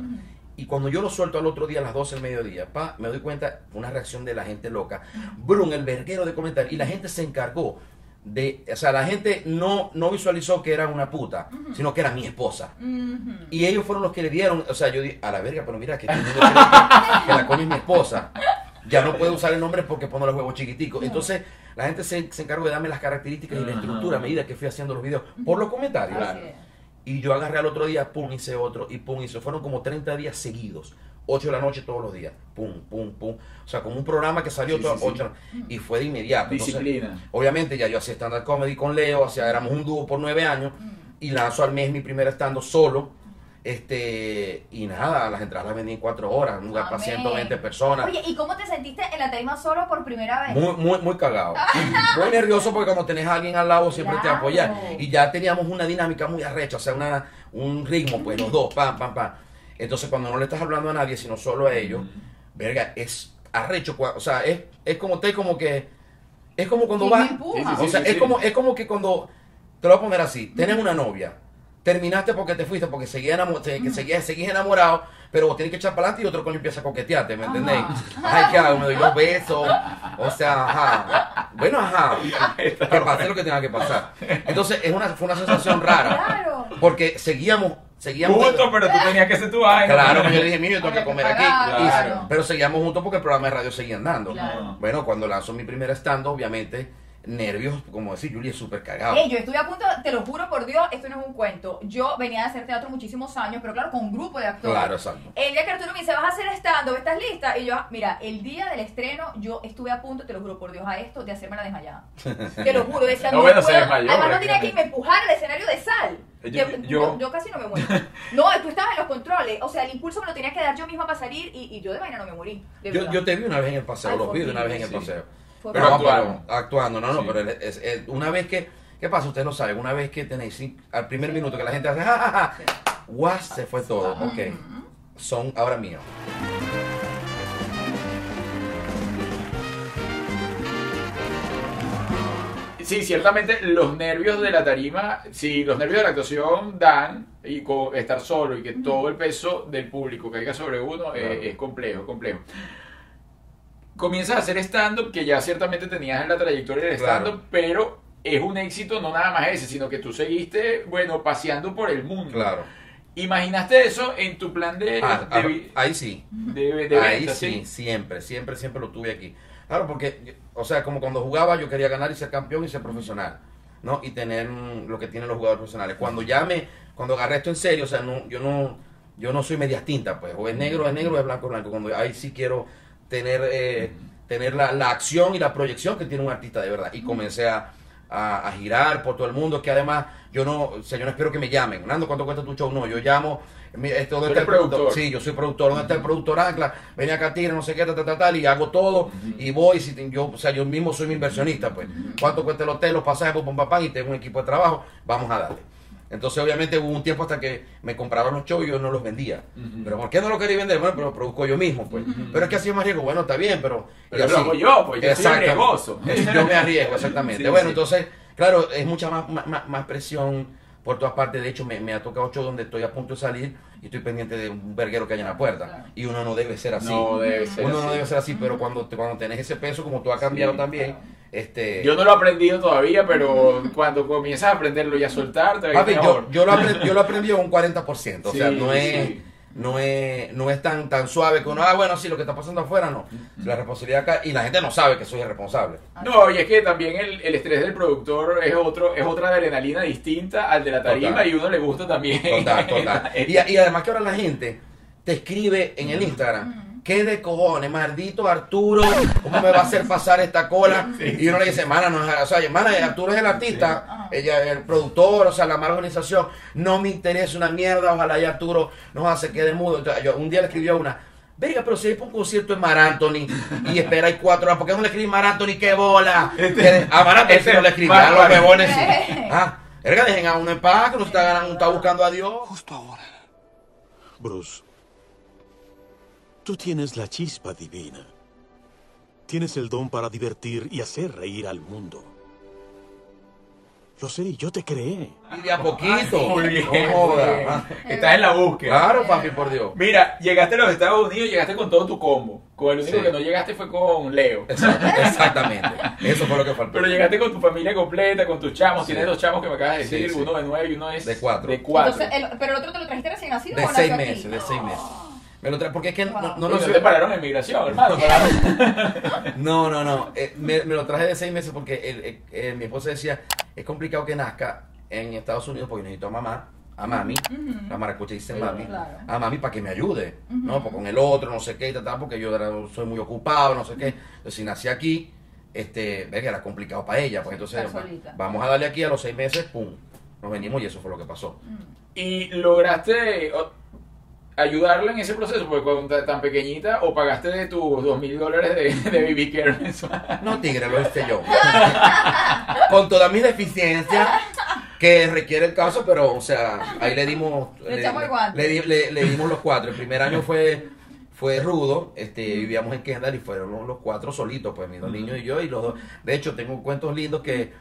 Y cuando yo lo suelto al otro día, a las 12 del mediodía, pa, me doy cuenta, una reacción de la gente loca. Brum, el verguero de comentarios. Y la gente se encargó de. O sea, la gente no, no visualizó que era una puta, sino que era mi esposa. Y ellos fueron los que le dieron. O sea, yo dije, a la verga, pero mira, que, la coña es mi esposa. Ya no puedo usar el nombre porque pongo los huevos chiquiticos. Entonces, la gente se, se encargó de darme las características y la estructura a medida que fui haciendo los videos por los comentarios. Es. Y yo agarré al otro día, pum, hice otro, y pum, hice. Fueron como 30 días seguidos. 8 de la noche todos los días. Pum, pum, pum. O sea, como un programa que salió Sí, todas sí, sí. 8 y fue de inmediato. Entonces, Disciplina. obviamente ya yo hacía stand-up comedy con Leo, sea, éramos un dúo por nueve años. Y lanzo al mes mi primer stand solo. Este, y nada, las entradas las vendí en cuatro horas, un lugar para Amén. 120 personas. Oye, ¿y cómo te sentiste en la tarima solo por primera vez? Muy, muy, muy cagado. Muy nervioso porque cuando tenés a alguien al lado siempre te apoya. Y ya teníamos una dinámica muy arrecha, o sea, una, un ritmo, pues los dos, pam, pam, pam. Entonces cuando no le estás hablando a nadie, sino solo a ellos, verga, es arrecho. O sea, es, es como te como que. Es como cuando ¿Quién me vas. empuja? Sí, sí, O sea, sí, es sí. como, es como que cuando. Te lo voy a poner así. Tienes una novia. Terminaste porque te fuiste, porque seguías enamo- te- que seguías, seguís enamorado, pero vos tenés que echar para adelante y otro coño empieza a coquetearte, ¿me entendéis? Ay, ¿qué hago? Me doy los besos. O sea, ajá. Bueno, ajá. Que pase lo que tenga que pasar. Entonces, es una, fue una sensación rara. Claro. Porque seguíamos, seguíamos. Justo, pero tú tenías que hacer tu vaina. Claro, yo dije, mío, yo tengo que comer aquí. Y- claro. pero seguíamos juntos porque el programa de radio seguía andando. Claro. Bueno, cuando lanzó mi primer stand, obviamente, nervios, como decir, Julie es súper cagado. Yo estuve a punto, te lo juro por Dios, esto no es un cuento. Yo venía de hacer teatro muchísimos años, pero claro, con un grupo de actores. Claro, exacto. El día que Arturo me dice, vas a hacer stand-up, ¿estás lista? Y yo, mira, el día del estreno, yo estuve a punto, te lo juro por Dios, a esto, de hacerme la desmayada. Te lo juro, decía, No, no, bueno, se puedo. desmayó, Además, no tenía que me empujar al escenario de sal. Yo- Que- yo- yo, yo casi no me muero. No, tú estabas en los controles. O sea, el impulso me lo tenía que dar yo misma para salir y, y yo de vaina no me morí. Yo, te vi una vez en el paseo, Ay, los vi una vez en el sí. paseo. Fue Pero No, actuaron. actuando, no, no, Sí. pero es- es- es- una vez que, ¿qué pasa? Ustedes lo saben, una vez que tenéis, al primer minuto que la gente hace, ja, ja, ja, guas, se fue todo, ok, son ahora míos. Sí, ciertamente los nervios de la tarima, sí, los nervios de la actuación dan y co- estar solo y que todo el peso del público caiga sobre uno eh, Claro. es complejo, complejo. Comienzas a hacer stand-up, que ya ciertamente tenías en la trayectoria del Claro. stand-up, pero es un éxito no nada más ese, sino que tú seguiste, bueno, paseando por el mundo. Claro. ¿Imaginaste eso en tu plan de, Ah, de ah, ahí sí. de- de Ahí venta, sí, siempre, siempre, siempre lo tuve aquí. Claro, porque, o sea, como cuando jugaba yo quería ganar y ser campeón y ser profesional, ¿no? Y tener lo que tienen los jugadores profesionales. Cuando ya me, cuando agarré esto en serio, o sea, no, yo no, yo no soy medias tintas, pues, o es negro, es negro, o es blanco, es blanco. Cuando ahí sí quiero tener, eh, tener la, la acción y la proyección que tiene un artista de verdad. Y comencé a, a, a girar por todo el mundo, que además yo no, o sea, yo no espero que me llamen. Nando, ¿cuánto cuesta tu show? No, yo llamo, este, ¿dónde está el productor? productor. Sí, yo soy productor. ¿Dónde está el productor Ancla? Ven acá, tira, no sé qué, tal, tal, tal, y hago todo, y voy, si te- yo, o sea, yo mismo soy mi inversionista, pues. ¿Cuánto cuesta el hotel, los pasajes, pum, pam, pam, y tengo un equipo de trabajo? Vamos a darle. Entonces, obviamente, hubo un tiempo hasta que me compraban los shows y yo no los vendía. ¿Pero por qué no lo quería vender? Bueno, pero lo produzco yo mismo, pues. Pero es que así es más riesgo. Bueno, está bien, pero... Pero y lo hago yo, pues, yo soy riesgoso. Yo me arriesgo, exactamente. Sí, bueno, sí. entonces, claro, es mucha más, más, presión por todas partes. De hecho, me, me ha tocado show donde estoy a punto de salir y estoy pendiente de un verguero que hay en la puerta. Claro. Y uno no debe ser así. No debe ser uno así. no debe ser así, pero cuando, te- cuando tenés ese peso, como tú has cambiado Sí, también, claro. Este... Yo no lo he aprendido todavía, pero cuando comienzas a aprenderlo y a soltar, te va a ir Papi, mejor. yo, yo, lo aprendí, yo lo aprendí a un 40%. O sea, Sí, no es, sí. no es, no es tan, tan suave que uno, ah, bueno, sí, lo que está pasando afuera, no. La responsabilidad acá, y la gente no sabe que soy el responsable. No, y es que también el, el estrés del productor es otro es otra adrenalina distinta al de la tarima Total. y uno le gusta también. Total, total. Y, y además que ahora la gente te escribe en el Instagram. ¿Qué de cojones, maldito Arturo? ¿Cómo me va a hacer pasar esta cola? Y uno le dice, mana, no, es- o sea, hermana, Arturo es el artista, ella es el productor, o sea, la mala organización. No me interesa una mierda, ojalá y Arturo no se quede mudo. Entonces, yo un día le escribió una, venga, pero si hay un concierto en Mar Anthony y esperáis cuatro horas, ¿por qué no le escribí Mar Anthony? ¡Qué bola! Este- a Mar Anthony este no le escribí, Mar- a los bebones sí. Ah, verga, dejen a uno en paz, que uno está, ganando, está buscando a Dios. Justo ahora. Bruce, tú tienes la chispa divina. Tienes el don para divertir y hacer reír al mundo. Lo sé, y yo te creé. Y de a poquito. Muy bien. No joda. muy bien. Ah, Estás en la búsqueda. Claro, papi, por Dios. Mira, llegaste a los Estados Unidos, llegaste con todo tu combo. Con el único Sí. que no llegaste fue con Leo. Exactamente. Eso fue lo que faltó. Pero llegaste con tu familia completa, con tus chamos. Sí. Tienes dos chamos que me acabas de decir, sí. uno de nueve y uno es De cuatro. De cuatro. Entonces, el- pero el otro te lo trajiste recién nacido De seis aquí? meses, de seis meses. Me lo trae, porque es que no, no, no, no, no te pararon en migración, hermano. no, no, no. Eh, me, me lo traje de seis meses porque el- el- eh, mi esposa decía, es complicado que nazca en Estados Unidos porque necesito a mamá, a mami, la maracucha dice mami, Claro. a mami para que me ayude, ¿no? Pues con el otro, no sé qué, y tal, tal, porque yo era- soy muy ocupado, no sé qué. Entonces, si nací aquí, este, ve que era complicado para ella, pues entonces vamos a darle aquí a los seis meses, pum. Nos venimos y eso fue lo que pasó. ¿Y lograste ayudarla en ese proceso? Porque cuando tan- tan pequeñita, o pagaste de tus dos mil dólares de, de BB Care mensual? No, tigre, lo hice yo. Con todas mis deficiencias que requiere el caso, pero, o sea, ahí le dimos... Le echamos el guante. le le- le dimos los cuatro. El primer año fue fue rudo, este, vivíamos en Kendall y fueron los, los cuatro solitos, pues mis dos niños y yo, y los dos. De hecho, tengo cuentos lindos que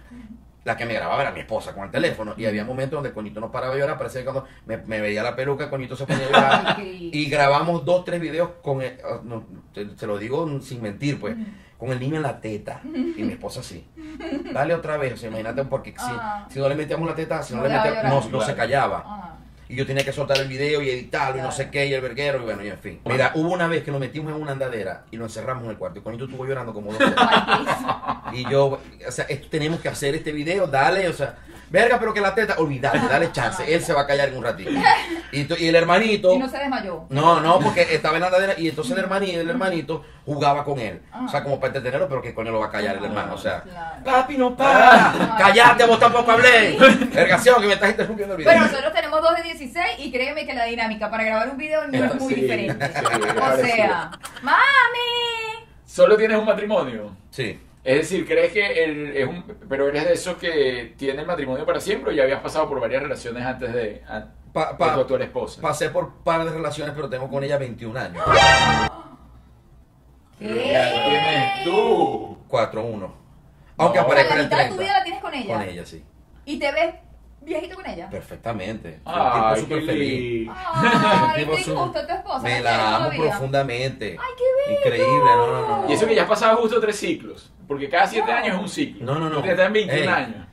la que me grababa era mi esposa con el teléfono, y había momentos donde Coñito no paraba de llorar, parecía que cuando me, me veía la peluca, Coñito se ponía a llorar. Y grabamos dos, tres videos con el, ah, no, te, te lo digo sin mentir, pues, con el niño en la teta y mi esposa así. Dale otra vez, o sea, imagínate, porque si, Ah. si no le metíamos la teta, si no, No le metíamos, no, no se callaba. Ah. Y yo tenía que soltar el video y editarlo y no sé qué, y el verguero, y bueno, y en fin. Mira, hubo una vez que nos metimos en una andadera y nos encerramos en el cuarto. Y Coñito estuvo llorando como dos. Y yo, o sea, esto tenemos que hacer este video, dale, o sea, verga, pero que la teta, olvídate, dale chance, él se va a callar en un ratito. Y, el hermanito, Y no se desmayó. no, no, porque estaba en la andadera y entonces el hermanito, el hermanito jugaba con él. O sea, como para entretenerlo, pero que coño lo va a callar el hermano, o sea, papi, no para, callate, vos tampoco hablé. Vergación, que me estás interrumpiendo el video. Bueno, nosotros tenemos dos de 16 y créeme que la dinámica para grabar un video no es muy Sí, diferente. sí, o sea, ¡Mami! ¿Solo tienes un matrimonio? Sí. Es decir, ¿crees que el, es un, pero eres de esos que tiene el matrimonio para siempre o ya habías pasado por varias relaciones antes de, a- Pa- de pa- tu actual esposa? Pasé por par de relaciones, pero tengo con ella 21 años. ¿Qué? Ya tienes tú. 4-1. Aunque No. Aparezca la en el mitad de tu 30. vida la tienes con ella. Con ella, sí. ¿Y te ves viejito con ella? Perfectamente. Ay, un qué tipo súper feliz. Ay, te gusta tu esposa. Me ¿la amo todavía? profundamente. Ay, qué bello. Increíble, no, no, no. Y eso que ya has pasado justo tres ciclos. Porque cada siete años es un ciclo. No, no, no. Tú estás en 21 Ey. años.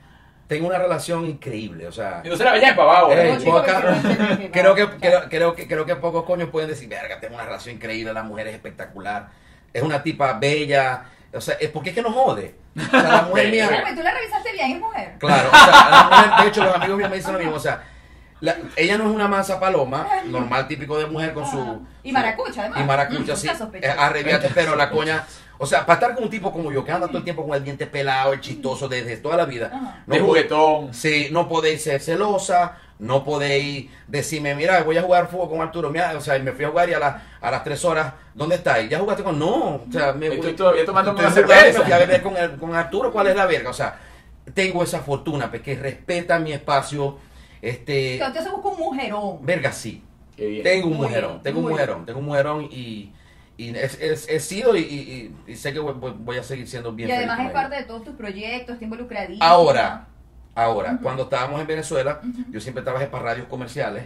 Tengo una relación increíble, o sea. Entonces la bella es para abajo. Ey, No, creo, no, que, creo, creo que creo que pocos coños pueden decir, verga, tengo una relación increíble, la mujer es espectacular, es una tipa bella, o sea, es porque es que no jode. O sea, la mujer mía, Pero, tú la revisaste bien, es mujer. Claro, o sea, la mujer, de hecho los amigos míos me dicen lo mismo, o sea, la- ella no es una mansa paloma, normal, típico de mujer con su... Ajá. Y maracucha, además. Y maracucha, Mm, sí. eh, arrebiate, pero la coña... O sea, para estar con un tipo como yo, que anda todo el tiempo con el diente pelado, el chistoso desde toda la vida. Ajá. De juguetón. Sí, no podéis ser celosa, no podéis decirme, mira, voy a jugar fútbol con Arturo, mira, o sea, me fui a jugar y a, la- a las tres horas, ¿dónde estáis? ¿Ya jugaste con...? No, o sea, me Estoy voy- todavía estoy una cerveza. fui a beber con, el- con Arturo, ¿cuál es la verga? O sea, tengo esa fortuna, pues, que respeta mi espacio, este... Entonces se busca un mujerón. Verga, sí. Qué bien. Tengo un Muy mujerón, bien, tengo un mujerón, tengo un mujerón y, y he sido y, y- y- sé que voy, voy- a seguir siendo bien Y feliz además con es parte de todos tus proyectos, está involucradísimo. Ahora, ahora, cuando estábamos en Venezuela, yo siempre trabajé para radios comerciales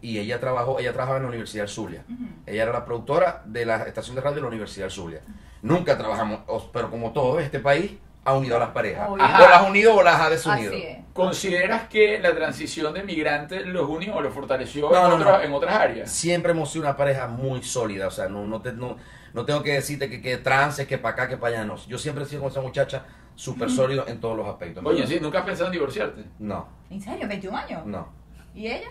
y ella trabajó, ella trabajaba en la Universidad del Zulia. Ella era la productora de la estación de radio de la Universidad del Zulia. Nunca trabajamos, pero como todo este país ha unido a las parejas. Obvio. O las ha unido o las ha desunido. Así es. ¿Consideras que la transición de migrante los unió o los fortaleció No, en, no, otras- no. en otras áreas? Siempre hemos sido una pareja muy sólida, o sea, no, no, te- no, no tengo que decirte que, que trances, que para acá, que para allá, no. Yo siempre he sido con esa muchacha súper sólido en todos los aspectos. Oye, sí, ¿nunca has pensado en divorciarte? No, ¿En serio? ¿21 años? no, ¿Y ella?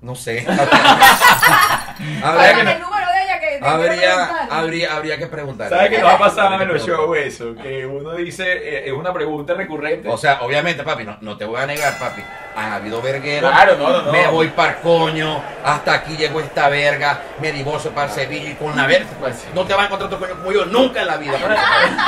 no sé. Que te habría, habría, habría que preguntar. ¿Sabes qué nos ha pasado en los shows eso? Que uno dice, eh, es una pregunta recurrente. O sea, obviamente, papi, no, no te voy a negar, papi. Han habido vergueros. Claro, no, no, no. Me voy para coño. Hasta aquí llegó esta verga. Me divorcio para Sevilla y con la verga. Pues, No te vas a encontrar otro coño como yo nunca en la vida.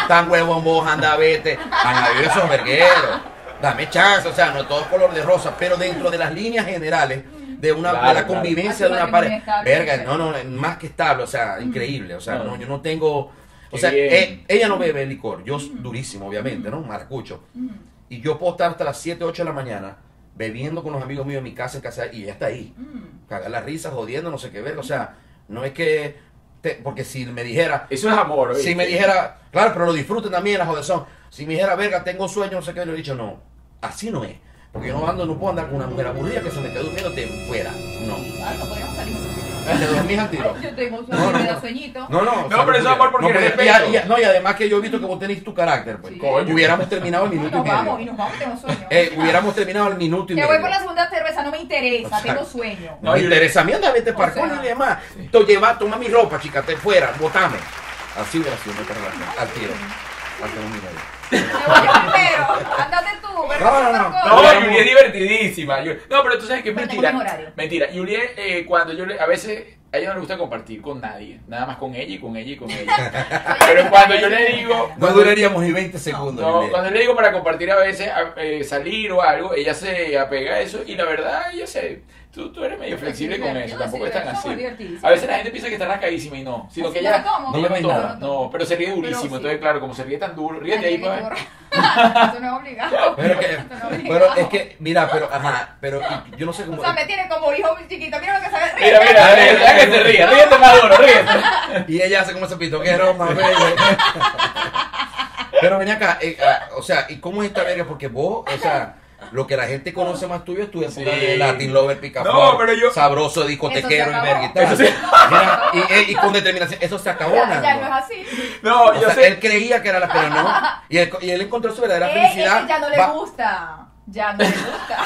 Tan huevón vos, anda, vete. Han habido esos vergueros. Dame chance, o sea, no todo es color de rosa, pero dentro de las líneas generales de una Claro, de la claro. convivencia de una pareja. Verga, no, no, más que estable, o sea, increíble. O sea, No. yo no tengo. O Qué sea, eh, ella no bebe licor, yo durísimo, obviamente, ¿no? Maracucho. Y yo puedo estar hasta las 7, 8 de la mañana bebiendo con los amigos míos en mi casa, en casa, y ella está ahí. Cagar la risa, jodiendo, no sé qué ver. O sea, no es que. te- porque si me dijera. Eso es amor, ¿oíste? Si me dijera. Claro, pero lo disfruten también, la jodezón. Si me dijera, verga, tengo sueño, no sé qué, le he dicho, no. Así no es. Porque yo no ando, no puedo andar con una mujer aburrida que se me quede durmiendo te fuera. No. Ah, no podríamos salir. Te dormís al tiro. Yo tengo No, sueño, no, me da no. sueñito. No, no. No, pero eso es amor porque no, y, respeto. y- no, y además que yo he visto que vos tenés tu carácter, pues. Sí. Coño. Hubiéramos terminado el minuto y nos medio. vamos, y nos vamos, tengo sueño. Eh, hubiéramos terminado el minuto y medio. voy por la segunda cerveza, no me interesa, tengo sueño. No me interesa a mí, anda, vete para O sea. coño y demás. Tú lleva, toma mi ropa, chica, te fuera, botame. Así hubiera sido al tiro. Al segundo y medio. Me voy yo primero. Ándate tú. pero No, no, no. No. Juliet es divertidísima. Yo- No, pero tú sabes que es Pero mentira. tengo un horario. Mentira. Juliet, eh, cuando yo le. A veces a ella no le gusta compartir con nadie. Nada más con ella y con ella y con ella. Pero cuando yo le digo. No duraríamos ni 20 segundos. No, Juliet. cuando le digo para compartir a veces, a- eh, salir o algo, ella se apega a eso y la verdad, ella se, tú, tú eres medio flexible con eso, tampoco es tan así. A veces la gente piensa que está rascadísima y no, sino Así que yo ella. No le ves nada. No, pero se ríe durísimo, sí. entonces claro, como se ríe tan duro, ríete ahí pues. Para horror. Eso no es obligado. Pero, que- Eso no es pero obligado. es que, mira, pero, ajá, pero yo no sé cómo. O sea, me tiene como hijo muy chiquito. Mira lo que sabe. Mira, mira, mira, deja que te ríe, ríete maduro, ríete. Y ella hace como ese pitoquero más bello. Pero ven acá, eh, ah, o sea, ¿y cómo es esta verga? Porque vos, o sea, lo que la gente conoce más tuyo es tu época Sí. de Latin Lover, picaflor, No, pero yo- sabroso, discotequero se verga y eh, y con determinación, eso se acabó, Ya, ya no es así. No, O yo sea, sé. él creía que era la pero no. Y él, y él encontró su verdadera Eh, felicidad. es que ya no le Va- gusta. Ya no le gusta.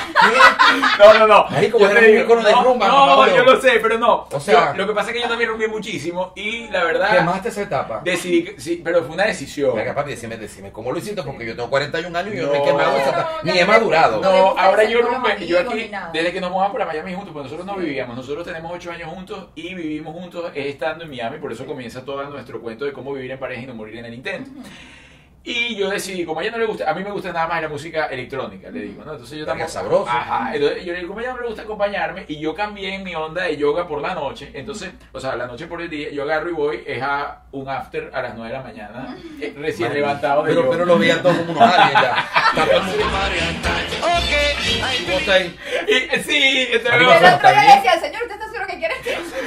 No, no, no. Marico, Yo te digo, de rumba, No, yo lo sé, pero no. O sea- Yo- lo que pasa es que yo también rumbié muchísimo y la verdad. Quemaste esa etapa. Decidí, que- sí, pero fue una decisión. Venga, papi, decime, decime, ¿cómo lo hiciste? Porque yo tengo 41 años y yo no, No. he quemado esa etapa, ni he madurado. no ahora yo rumbe, yo aquí, desde que nos mudamos para Miami juntos, pues nosotros no vivíamos, nosotros tenemos ocho años juntos y vivimos juntos estando en Miami, por eso comienza todo nuestro cuento de cómo vivir en pareja y no morir en el intento. Y yo decidí, como a ella no le gusta, a mí me gusta nada más la música electrónica, le digo, ¿no? Entonces yo también... sabroso. Ajá, entonces yo le digo, como a ella no le gusta acompañarme, y yo cambié mi onda de yoga por la noche, entonces, o sea, la noche por el día, yo agarro y voy, es a un after a las 9 de la mañana, eh, recién Madre levantado de pero, yoga. pero lo veían todos como unos aliens ya. Mundo- Y. Y, sí, entonces... Día bien. le decía, señor, ¿usted está seguro que quiere?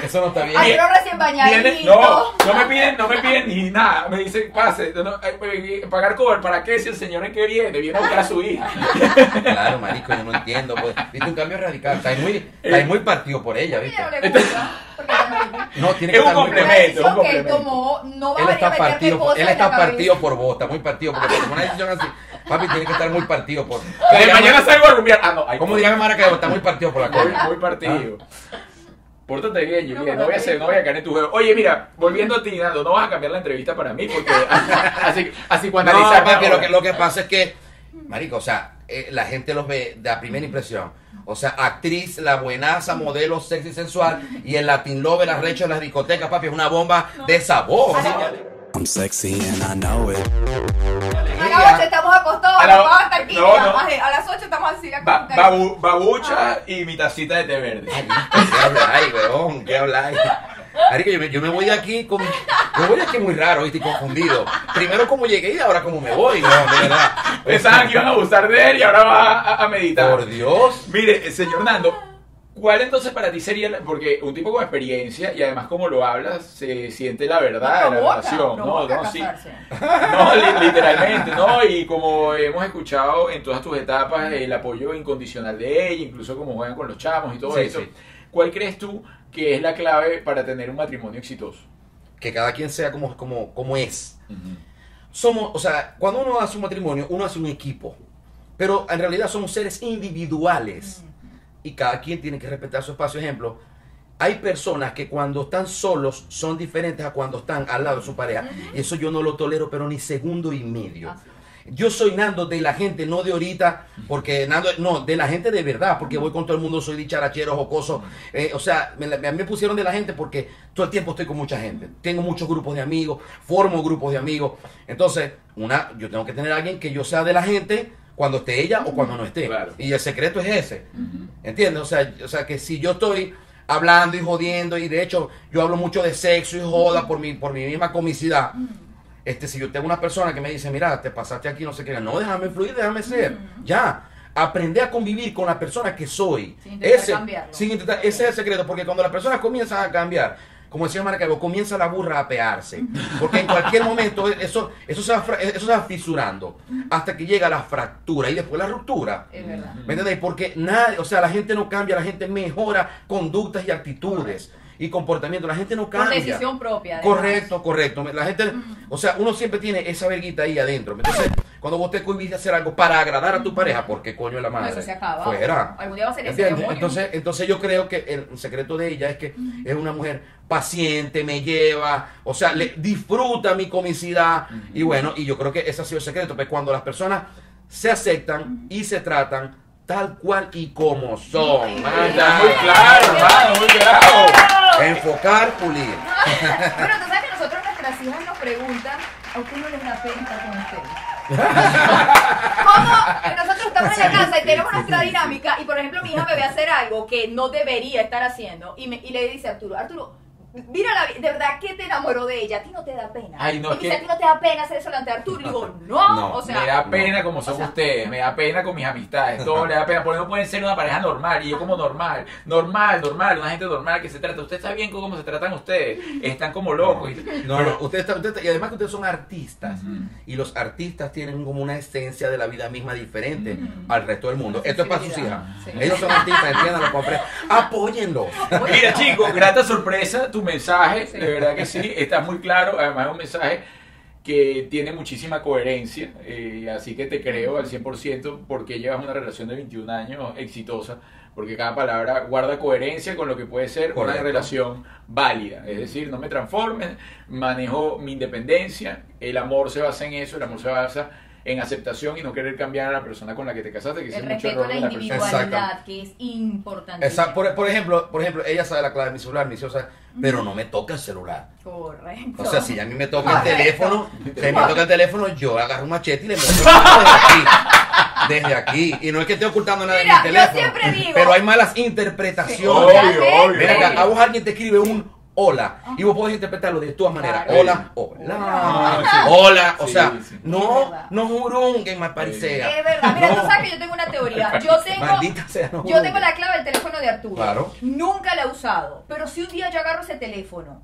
Eso no está bien. Ay, pero recién bañadito. Viene- no, no me piden, no me piden ni nada. Me dicen, pase, no, eh, eh, pagar cover, ¿para qué? Si el señor en que viene, viene a buscar a su hija. Claro, marico, yo no entiendo. Pues. Viste un cambio radical. Está muy, está muy partido por ella, A ¿viste? no tiene que Es un estar muy complemento. Decisión un que complemento. tomó, no va Él a a está meterte partido, por, él está partido por vos, está muy partido. Porque tomar una decisión así, papi, tiene que estar muy partido por. De mañana salgo a rumbear. Ah, no, ¿Cómo diría Maracaibo? Está muy partido por la Muy, cola. muy partido. Pórtate bien, No, Juliet, no voy a bien. no voy a caer en tu juego. Oye, mira, volviendo a ti, Nando, no vas a cambiar la entrevista para mí porque así, así cuando No, papi, lo que, lo que pasa es que, marico, o sea, eh, la gente los ve de a primera impresión. O sea, actriz, la buenaza, modelo sexy sensual y el Latin Love, el arrecho de las discotecas, papi, es una bomba de sabor. I'm sexy and I know it. A las 8 estamos acostados, A la- vamos hasta aquí. no, no. A las 8 estamos así. Ba- babu- babucha y mi tacita de té verde. ¿Qué habláis, weón? ¿Qué habláis? Marico, yo me, yo me voy de aquí con. Yo voy de aquí muy raro, ¿viste? Y confundido. Primero como llegué y ahora como me voy, no, de verdad. Pensaban que iban a abusar de él y ahora va a, a meditar. Por Dios. Mire, señor Nando, ¿cuál entonces para ti sería, la- porque un tipo con experiencia y además como lo hablas, se siente la verdad de la relación, ¿no? No, sí. No, li- literalmente, ¿no? Y como hemos escuchado en todas tus etapas, el apoyo incondicional de ella, incluso como juegan con los chamos y todo Sí, eso. sí. ¿Cuál crees tú que es la clave para tener un matrimonio exitoso? Que cada quien sea como, como, como es. Somos, o sea, cuando uno hace un matrimonio, uno hace un equipo. Pero en realidad somos seres individuales. Y cada quien tiene que respetar su espacio. Ejemplo, hay personas que cuando están solos son diferentes a cuando están al lado de su pareja. Eso yo no lo tolero, pero ni segundo y medio. Yo soy Nando de la gente, no de ahorita, porque Nando, no, de la gente de verdad, porque voy con todo el mundo, soy dicharachero, jocoso. Eh, o sea, me, me pusieron de la gente porque todo el tiempo estoy con mucha gente. Tengo muchos grupos de amigos, formo grupos de amigos. Entonces, una, yo tengo que tener a alguien que yo sea de la gente cuando esté ella o cuando no esté. Claro. Y el secreto es ese. ¿Entiendes? O sea, o sea, que si yo estoy hablando y jodiendo, y de hecho yo hablo mucho de sexo y joda por mi, por mi misma comicidad. Este, si yo tengo una persona que me dice, mira, te pasaste aquí, no sé qué, no, déjame fluir, déjame ser. Ya. Aprender a convivir con la persona que soy. Sin intentar ese, cambiarlo. sin intentar- ese es el secreto, porque cuando las personas comienzan a cambiar, como decía Maracaibo, comienza la burra a pearse. Porque en cualquier momento eso, eso, se va, eso se va fisurando hasta que llega la fractura y después la ruptura. Es verdad. ¿Me entendéis? Porque nadie, o sea, la gente no cambia, la gente mejora conductas y actitudes y comportamiento. La gente no Por cambia. decisión propia. además. Correcto, correcto. La gente, o sea, uno siempre tiene esa verguita ahí adentro. Entonces, cuando vos te cohibís de hacer algo para agradar a tu pareja, ¿por qué coño la madre? Eso se acaba. Fuera. Algún día va a ser ese. Entonces, entonces yo creo que el secreto de ella es que es una mujer paciente, me lleva, o sea, le disfruta mi comicidad y bueno, y yo creo que ese ha sido el secreto, pues cuando las personas se aceptan y se tratan tal cual y como son. Está muy claro, hermano, muy claro. Enfocar, pulir. Bueno, tú sabes que nosotros nuestras hijas nos preguntan, ¿a usted no les da pena con ustedes? ¿Cómo nosotros estamos en la casa y tenemos nuestra dinámica y por ejemplo mi hija me ve hacer algo que no debería estar haciendo y, me, y le dice a Arturo, Arturo, mira la, de verdad que te enamoró de ella, a ti no te da pena. Ay, no, y es dice, que- a ti no te da pena hacer eso delante de Arturo y digo, no, No, o sea, me da pena como son o sea- ustedes, me da pena con mis amistades, todo le da pena, porque no pueden ser una pareja normal, y yo como normal, normal, normal, una gente normal que se trata, usted está bien con cómo se tratan ustedes, están como locos. y- No, no, usted está, usted está- y además que ustedes son artistas y los artistas tienen como una esencia de la vida misma diferente al resto del mundo. Esto es para sus hijas. Sí. Ellos son artistas, entiéndanlo, compren. Apóyenlos. Mira chicos, grata sorpresa tu mensaje, de verdad que sí, está muy claro, además es un mensaje que tiene muchísima coherencia, eh, así que te creo al 100% porque llevas una relación de 21 años exitosa, porque cada palabra guarda coherencia con lo que puede ser Correcto. una relación válida, es decir, no me transformes, manejo mi independencia, el amor se basa en eso, el amor se basa en aceptación y no querer cambiar a la persona con la que te casaste, que es mucho respeto a error la de la persona. individualidad, que es importante. Por, por ejemplo, por ejemplo, ella sabe la clave de mi celular, mi hija sabe, pero no me toca el celular. Correcto. O sea, si a mí me toca el teléfono, si a mí me toca el teléfono, yo agarro un machete y le meto el dedo desde aquí. Desde aquí. Y no es que esté ocultando nada Mira, de mi yo teléfono. siempre digo- Pero hay malas interpretaciones. Obvio, obvio. Mira acá, a vos alguien te escribe un hola y vos podés interpretarlo de todas maneras. Claro. Hola, hola, Ah, sí. hola. O Sí, sea, sí. No, no jurunguen mal parisea. Es verdad. Mira, No. tú sabes que yo tengo una teoría. Yo tengo, Maldita sea, no yo tengo la clave del teléfono de Arturo. Claro. Nunca la he usado. Pero si un día yo agarro ese teléfono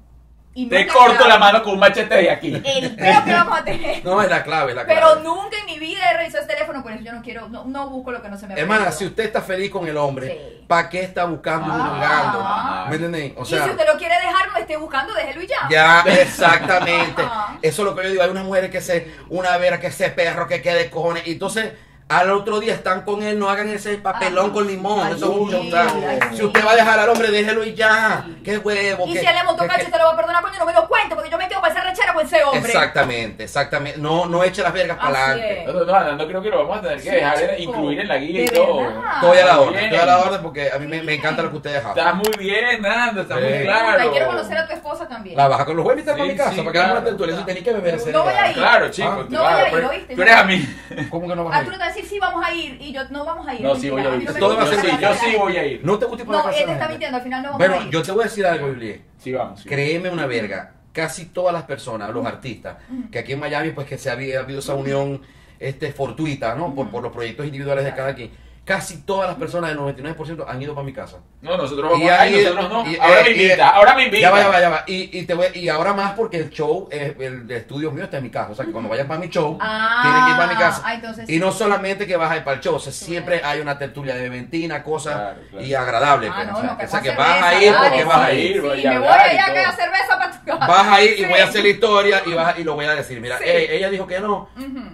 y Te corto la mano con un machete de aquí. El peo que vamos a tener. No, es la clave, es la clave. Pero nunca en mi vida he revisado ese teléfono, por eso yo no quiero, no, no busco lo que no se me ha Hermana, si usted está feliz con el hombre, Sí. ¿para qué está buscando y Ah. juzgando? ¿Me entienden? O y si sea, usted lo quiere dejar, no esté buscando, déjelo y ya. ya, exactamente. Ah. Eso es lo que yo digo. Hay unas mujeres que se, una vera que ese perro que quede cojones. Y entonces, al otro día están con él, no hagan ese papelón Ah. con limón. Ay, eso es un sí, ay, Si usted va a dejar al hombre, déjelo y ya. Qué huevo. Y qué- si él le montó cacho, usted lo va a perdonar, coño, no me lo cuente, porque yo me quedo para esa rechera con ese hombre. Exactamente, exactamente. No, no eche las vergas para adelante. No, no, no, no creo que lo vamos a tener que Sí, dejar chico. incluir en la guía y todo. Estoy a la orden, estoy a la orden porque a mí me, me encanta lo que ustedes Estás hablan. muy bien, Nando, está Sí. muy claro. Y quiero conocer a tu esposa también. La baja con los invitar para mi casa sí, para que hagamos claro. una tertulia. Eso tenés que beber ese No voy a ir. Claro, chico, Ah. No claro, voy a ir, pero- ¿oíste? Tú eres a mí. ¿Cómo que no vas a ir? Decir, sí, vamos a ir. Y yo, no vamos a ir. No, sí voy a ir. Todo va a ser Yo sí voy a ir. No te gusta ir para No, la él de te la está gente. mintiendo, al final no vamos Bueno, a ir. yo te voy a decir algo, Biblia. Sí, vamos. sí. Créeme una verga. Casi todas las personas, los artistas, que aquí en Miami, pues que se había habido esa unión este, fortuita, ¿no? Por, por los proyectos individuales de cada quien. Casi todas las personas, el 99%, han ido para mi casa. No, nosotros vamos Y a ahí- ir, nosotros no. y- ahora eh, me y- invita, ahora me invita. Ya va, ya va, ya va. Y, y, te voy- y ahora más porque el show, eh, el de estudios mío está en mi casa. O sea que cuando vayan para mi show, Ah, tienen que ir para mi casa. ah, entonces y sí. no solamente que vas a ir para el show, o sea, siempre hay una tertulia de ventina, cosas Claro, claro. y agradable. Ah, pues, no, o sea, no, que, o sea, que vas a ir porque vas a ir. ir, voy Sí, a me voy y a todo. caer cerveza. Vas a ir y voy a hacer la historia y, vas a- y lo voy a decir. Mira, Sí. "Ey, ella dijo que no.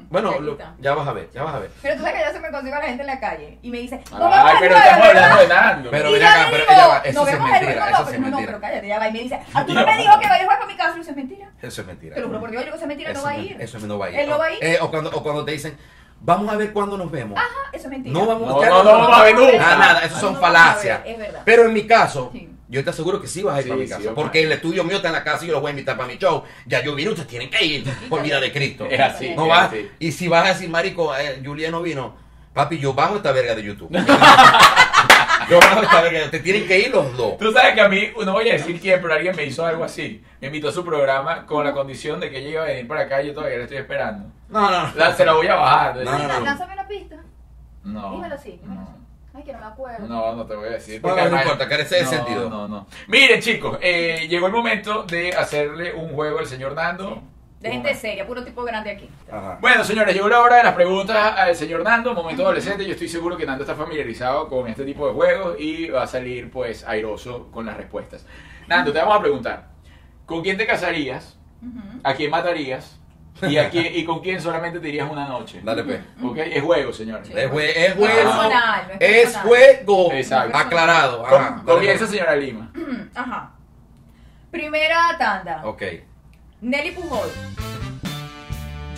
Bueno, lo- ya vas a ver, ya vas a ver. Pero tú sabes que yo se me consigo a la gente en la calle y me dice, Ay, el pero nueve, estamos hablando de. Pero yo acá, pero ella va, eso es mentira, eso no, es no, no, pero cállate, ya va. Y me dice, Arturo me dijo que va a ir a jugar con mi casa. Eso es mentira. Eso es mentira. Te lo juro por Dios, yo digo, eso es mentira, no va a no- ir. Eso no va a ir. Él no va a ir. Eh, o, cuando, o cuando te dicen, vamos a ver cuándo nos vemos. Ajá, eso es mentira. No vamos No, no, no vamos a ver nunca. Nada, nada, eso No, son no vamos a falacias. Es verdad. Pero en mi caso, Sí. Yo te aseguro que sí vas a ir Sí, para mi sí, casa. porque el estudio mío está en la casa y yo los voy a invitar para mi show. Ya yo vine, ustedes tienen que ir. Por vida de Cristo. Es así. No es vas. así. Y si vas a decir, marico, eh, Julia no vino. Papi, yo bajo esta verga de YouTube. yo bajo esta verga. Te tienen que ir los dos. Tú sabes que a mí, no voy a decir quién, pero alguien me hizo algo así. Me invitó a su programa con la condición de que ella iba a venir para acá y yo todavía la estoy esperando. No, no, no. La, se la voy a bajar. No, no, no. Lánzame una pista. No. Dímelo así, dímelo No. así. Ay, que no me acuerdo. No, no te voy a decir. Bueno, porque no importa, carece de no, sentido. No, no. Miren, chicos, eh, llegó el momento de hacerle un juego al señor Nando. De gente seria, puro tipo grande aquí. Ajá. Bueno, señores, llegó la hora de las preguntas al señor Nando, momento adolescente. Yo estoy seguro que Nando está familiarizado con este tipo de juegos y va a salir, pues, airoso con las respuestas. Nando, te vamos a preguntar: ¿con quién te casarías? ¿A quién matarías? ¿Y, a quién- ¿Y con quién solamente te irías una noche? Dale, pe. ¿Ok? Es juego, señores. Es, jue- es juego. personal, no es juego. Exacto. Aclarado. Ajá. Comienza, señora Lima. Ajá. Primera tanda. Ok. Nelly Pujol,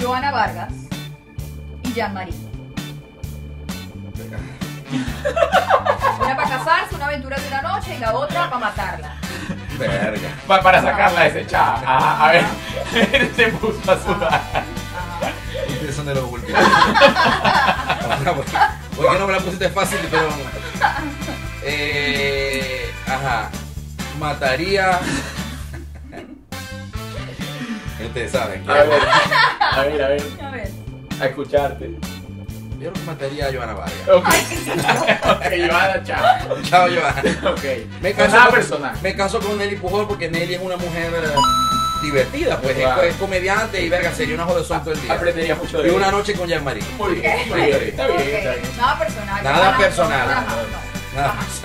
Joana Vargas y Jean Marie. Una para casarse, una aventura de una noche y la otra para matarla. Verga. Pa- para sacarla de ese chat. Ajá, a ver. Se puso a sudar. Ustedes son de los últimos. Ajá, ¿por qué- ¿Por qué no me la pusiste fácil? Pero. Eh, ajá. Mataría. Ustedes saben. A ver, a ver, a ver. A ver. A escucharte. Yo creo que mataría a Joana Vargas. Ok. ok, Joana, chao. Chao, Joana. Ok. Me No, caso, nada con, personal. me caso con Nelly Pujol porque Nelly es una mujer divertida, pues es- Claro. es, comediante y verga, sería una jodezón todo el día. Aprendería mucho Y de una ella. noche con Jean-Marie. Muy bien, muy bien. Está bien, está bien. Nada personal. Nada personal. Nada más.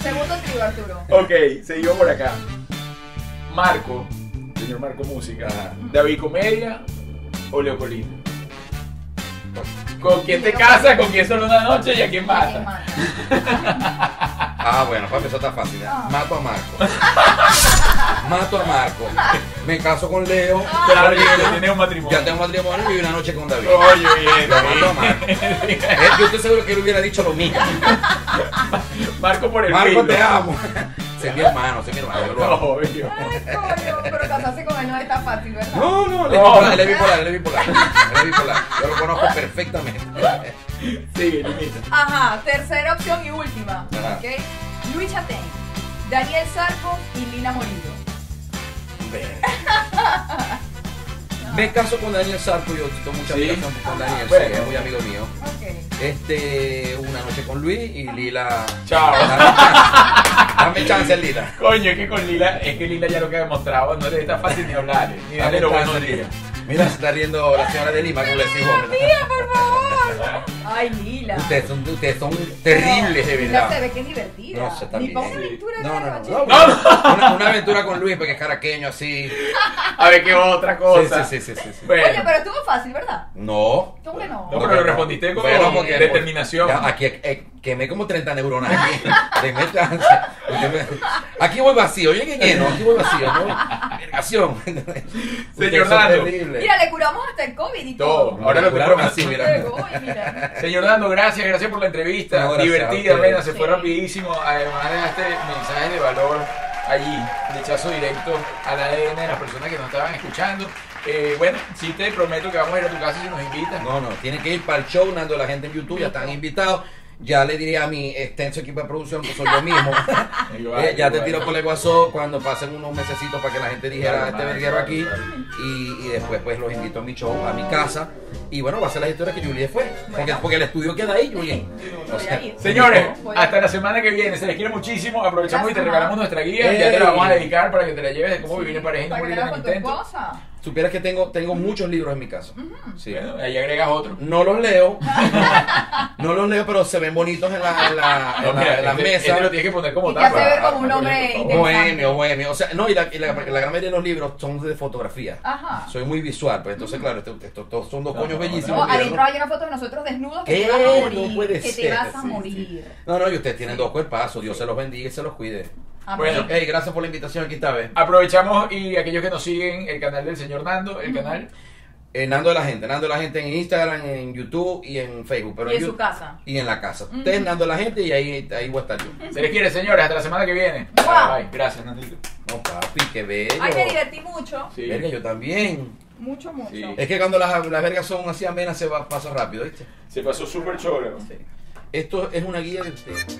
Segundo trío, Arturo. Ok, seguimos por acá. Marco, señor Marco Música. Ajá. David Comedia o Leocolina. ¿Con quién te casas? ¿Con quién solo una noche y a quién ¿Quién mata? Ah, bueno, para empezar está fácil. ¿eh? Ah. Mato a Marco. Mato a Marco. Me caso con Leo. Claro, Lina. ya tienes un matrimonio. Ya tengo matrimonio y una noche con David. Oye, bien, Lo mato a. Marco. Eh, Yo estoy seguro que él hubiera dicho lo mismo. Marco por el Marco, filo. te amo. Sé mi hermano, sé mi hermano. yo lo. Obvio. Ay, coño, pero casarse con él no es tan fácil, ¿verdad? No, no, él es No. bipolar, él es bipolar, él es bipolar. Él es bipolar. Yo lo conozco perfectamente. Sigue, limita. Ajá, tercera opción y última. Ajá. ¿Ok? Luis Chatén, Daniel Sarco y Lina Morillo. Me caso con Daniel Sarco, yo tengo mucha Sí. con Daniel, sí, Bueno. es muy amigo mío. Este, una noche con Luis y Lila. Chao. Dame chance, Lila. Coño, es que con Lila, es que Lila ya lo que ha demostrado, no le está fácil ni hablar, ni darle los Dame buenos días. Mira, se está riendo la señora de Lima, como le decimos. por favor. Ay, Lila. Ustedes son, ustedes son terribles, de Lila se verdad. ve que es divertida. No sé, Ni también. una aventura de No, una no, no. no, No, no. Una, una aventura con Luis, porque es caraqueño así. A ver qué otra cosa. sí, sí, sí, sí, sí. Bueno, Oye, pero estuvo fácil, ¿verdad? No. ¿Cómo que no? No, pero lo respondiste con Bueno, porque- determinación. Ya, aquí eh, quemé como 30 neuronas aquí. Chance. Aquí voy vacío, yo llegué lleno, aquí voy vacío, ¿no? Vergación. Son Nando. Mira, le curamos hasta el COVID y Todo. todo. Ahora lo así, así, mira. Señor Dando, gracias, gracias por la entrevista. No, a Divertida, se fue Sí. rapidísimo. Además dejaste mensajes de valor allí, flechazo directo al ADN de las personas que nos estaban escuchando. Eh, bueno, sí te prometo que vamos a ir a tu casa si nos invitan. No, no, tienen que ir para el show, Nando, la gente en YouTube, ya están invitados. Ya le diré a mi extenso equipo de producción que soy yo mismo. Eh, ya te tiro por el WhatsApp cuando pasen unos mesecitos para que la gente dijera este verguero aquí. Y, y después pues los invito a mi show, a mi casa. Y bueno, va a ser la historia que Julie fue. Porque, porque el estudio queda ahí, Julie. O sea. Señores, hasta la semana que viene. Se les quiere muchísimo. Aprovechamos y te regalamos nuestra guía. Ya te la vamos a dedicar para que te la lleves de cómo vivir en pareja y no morir en supieras que tengo, tengo muchos libros en mi casa. Sí. Bueno, ahí agregas otro. No los leo. no los leo, pero se ven bonitos en la, en la, en No, la- en la este- mesa. este lo tienes que poner como Y te hace tapa. ver como un Ah, hombre. Bohemio, bohemio. O sea, no, y la, y la, la gran mayoría de los libros son de fotografía. Ajá. Soy muy visual, pues entonces, claro, estos esto, estos son dos No, coños no, bellísimos. No, adentro hay una foto de nosotros desnudos que ¿Qué? te vas a morir. No puede que ser. te vas a Sí, morir. No, no, y ustedes tienen dos cuerpazos. Dios se los bendiga y se los cuide. Amén. Bueno, Hey, gracias por la invitación aquí esta vez. Aprovechamos y aquellos que nos siguen, el canal del señor Nando, el canal. Eh, Nando de la gente, Nando de la gente en Instagram, en YouTube y en Facebook. Pero y en en su casa. Y en la casa. Ustedes Nando de la gente y ahí, ahí voy a estar yo. Se les quiere, señores. Hasta la semana que viene. Wow. Bye. Gracias, Nandito. No, papi, qué bello. Ay, me divertí mucho. Sí. Verga, yo también. Mucho, mucho. Sí. Es que cuando las, las vergas son así amenas se va, pasa rápido, ¿viste? Se pasó súper cholo. Esto es una guía de ustedes.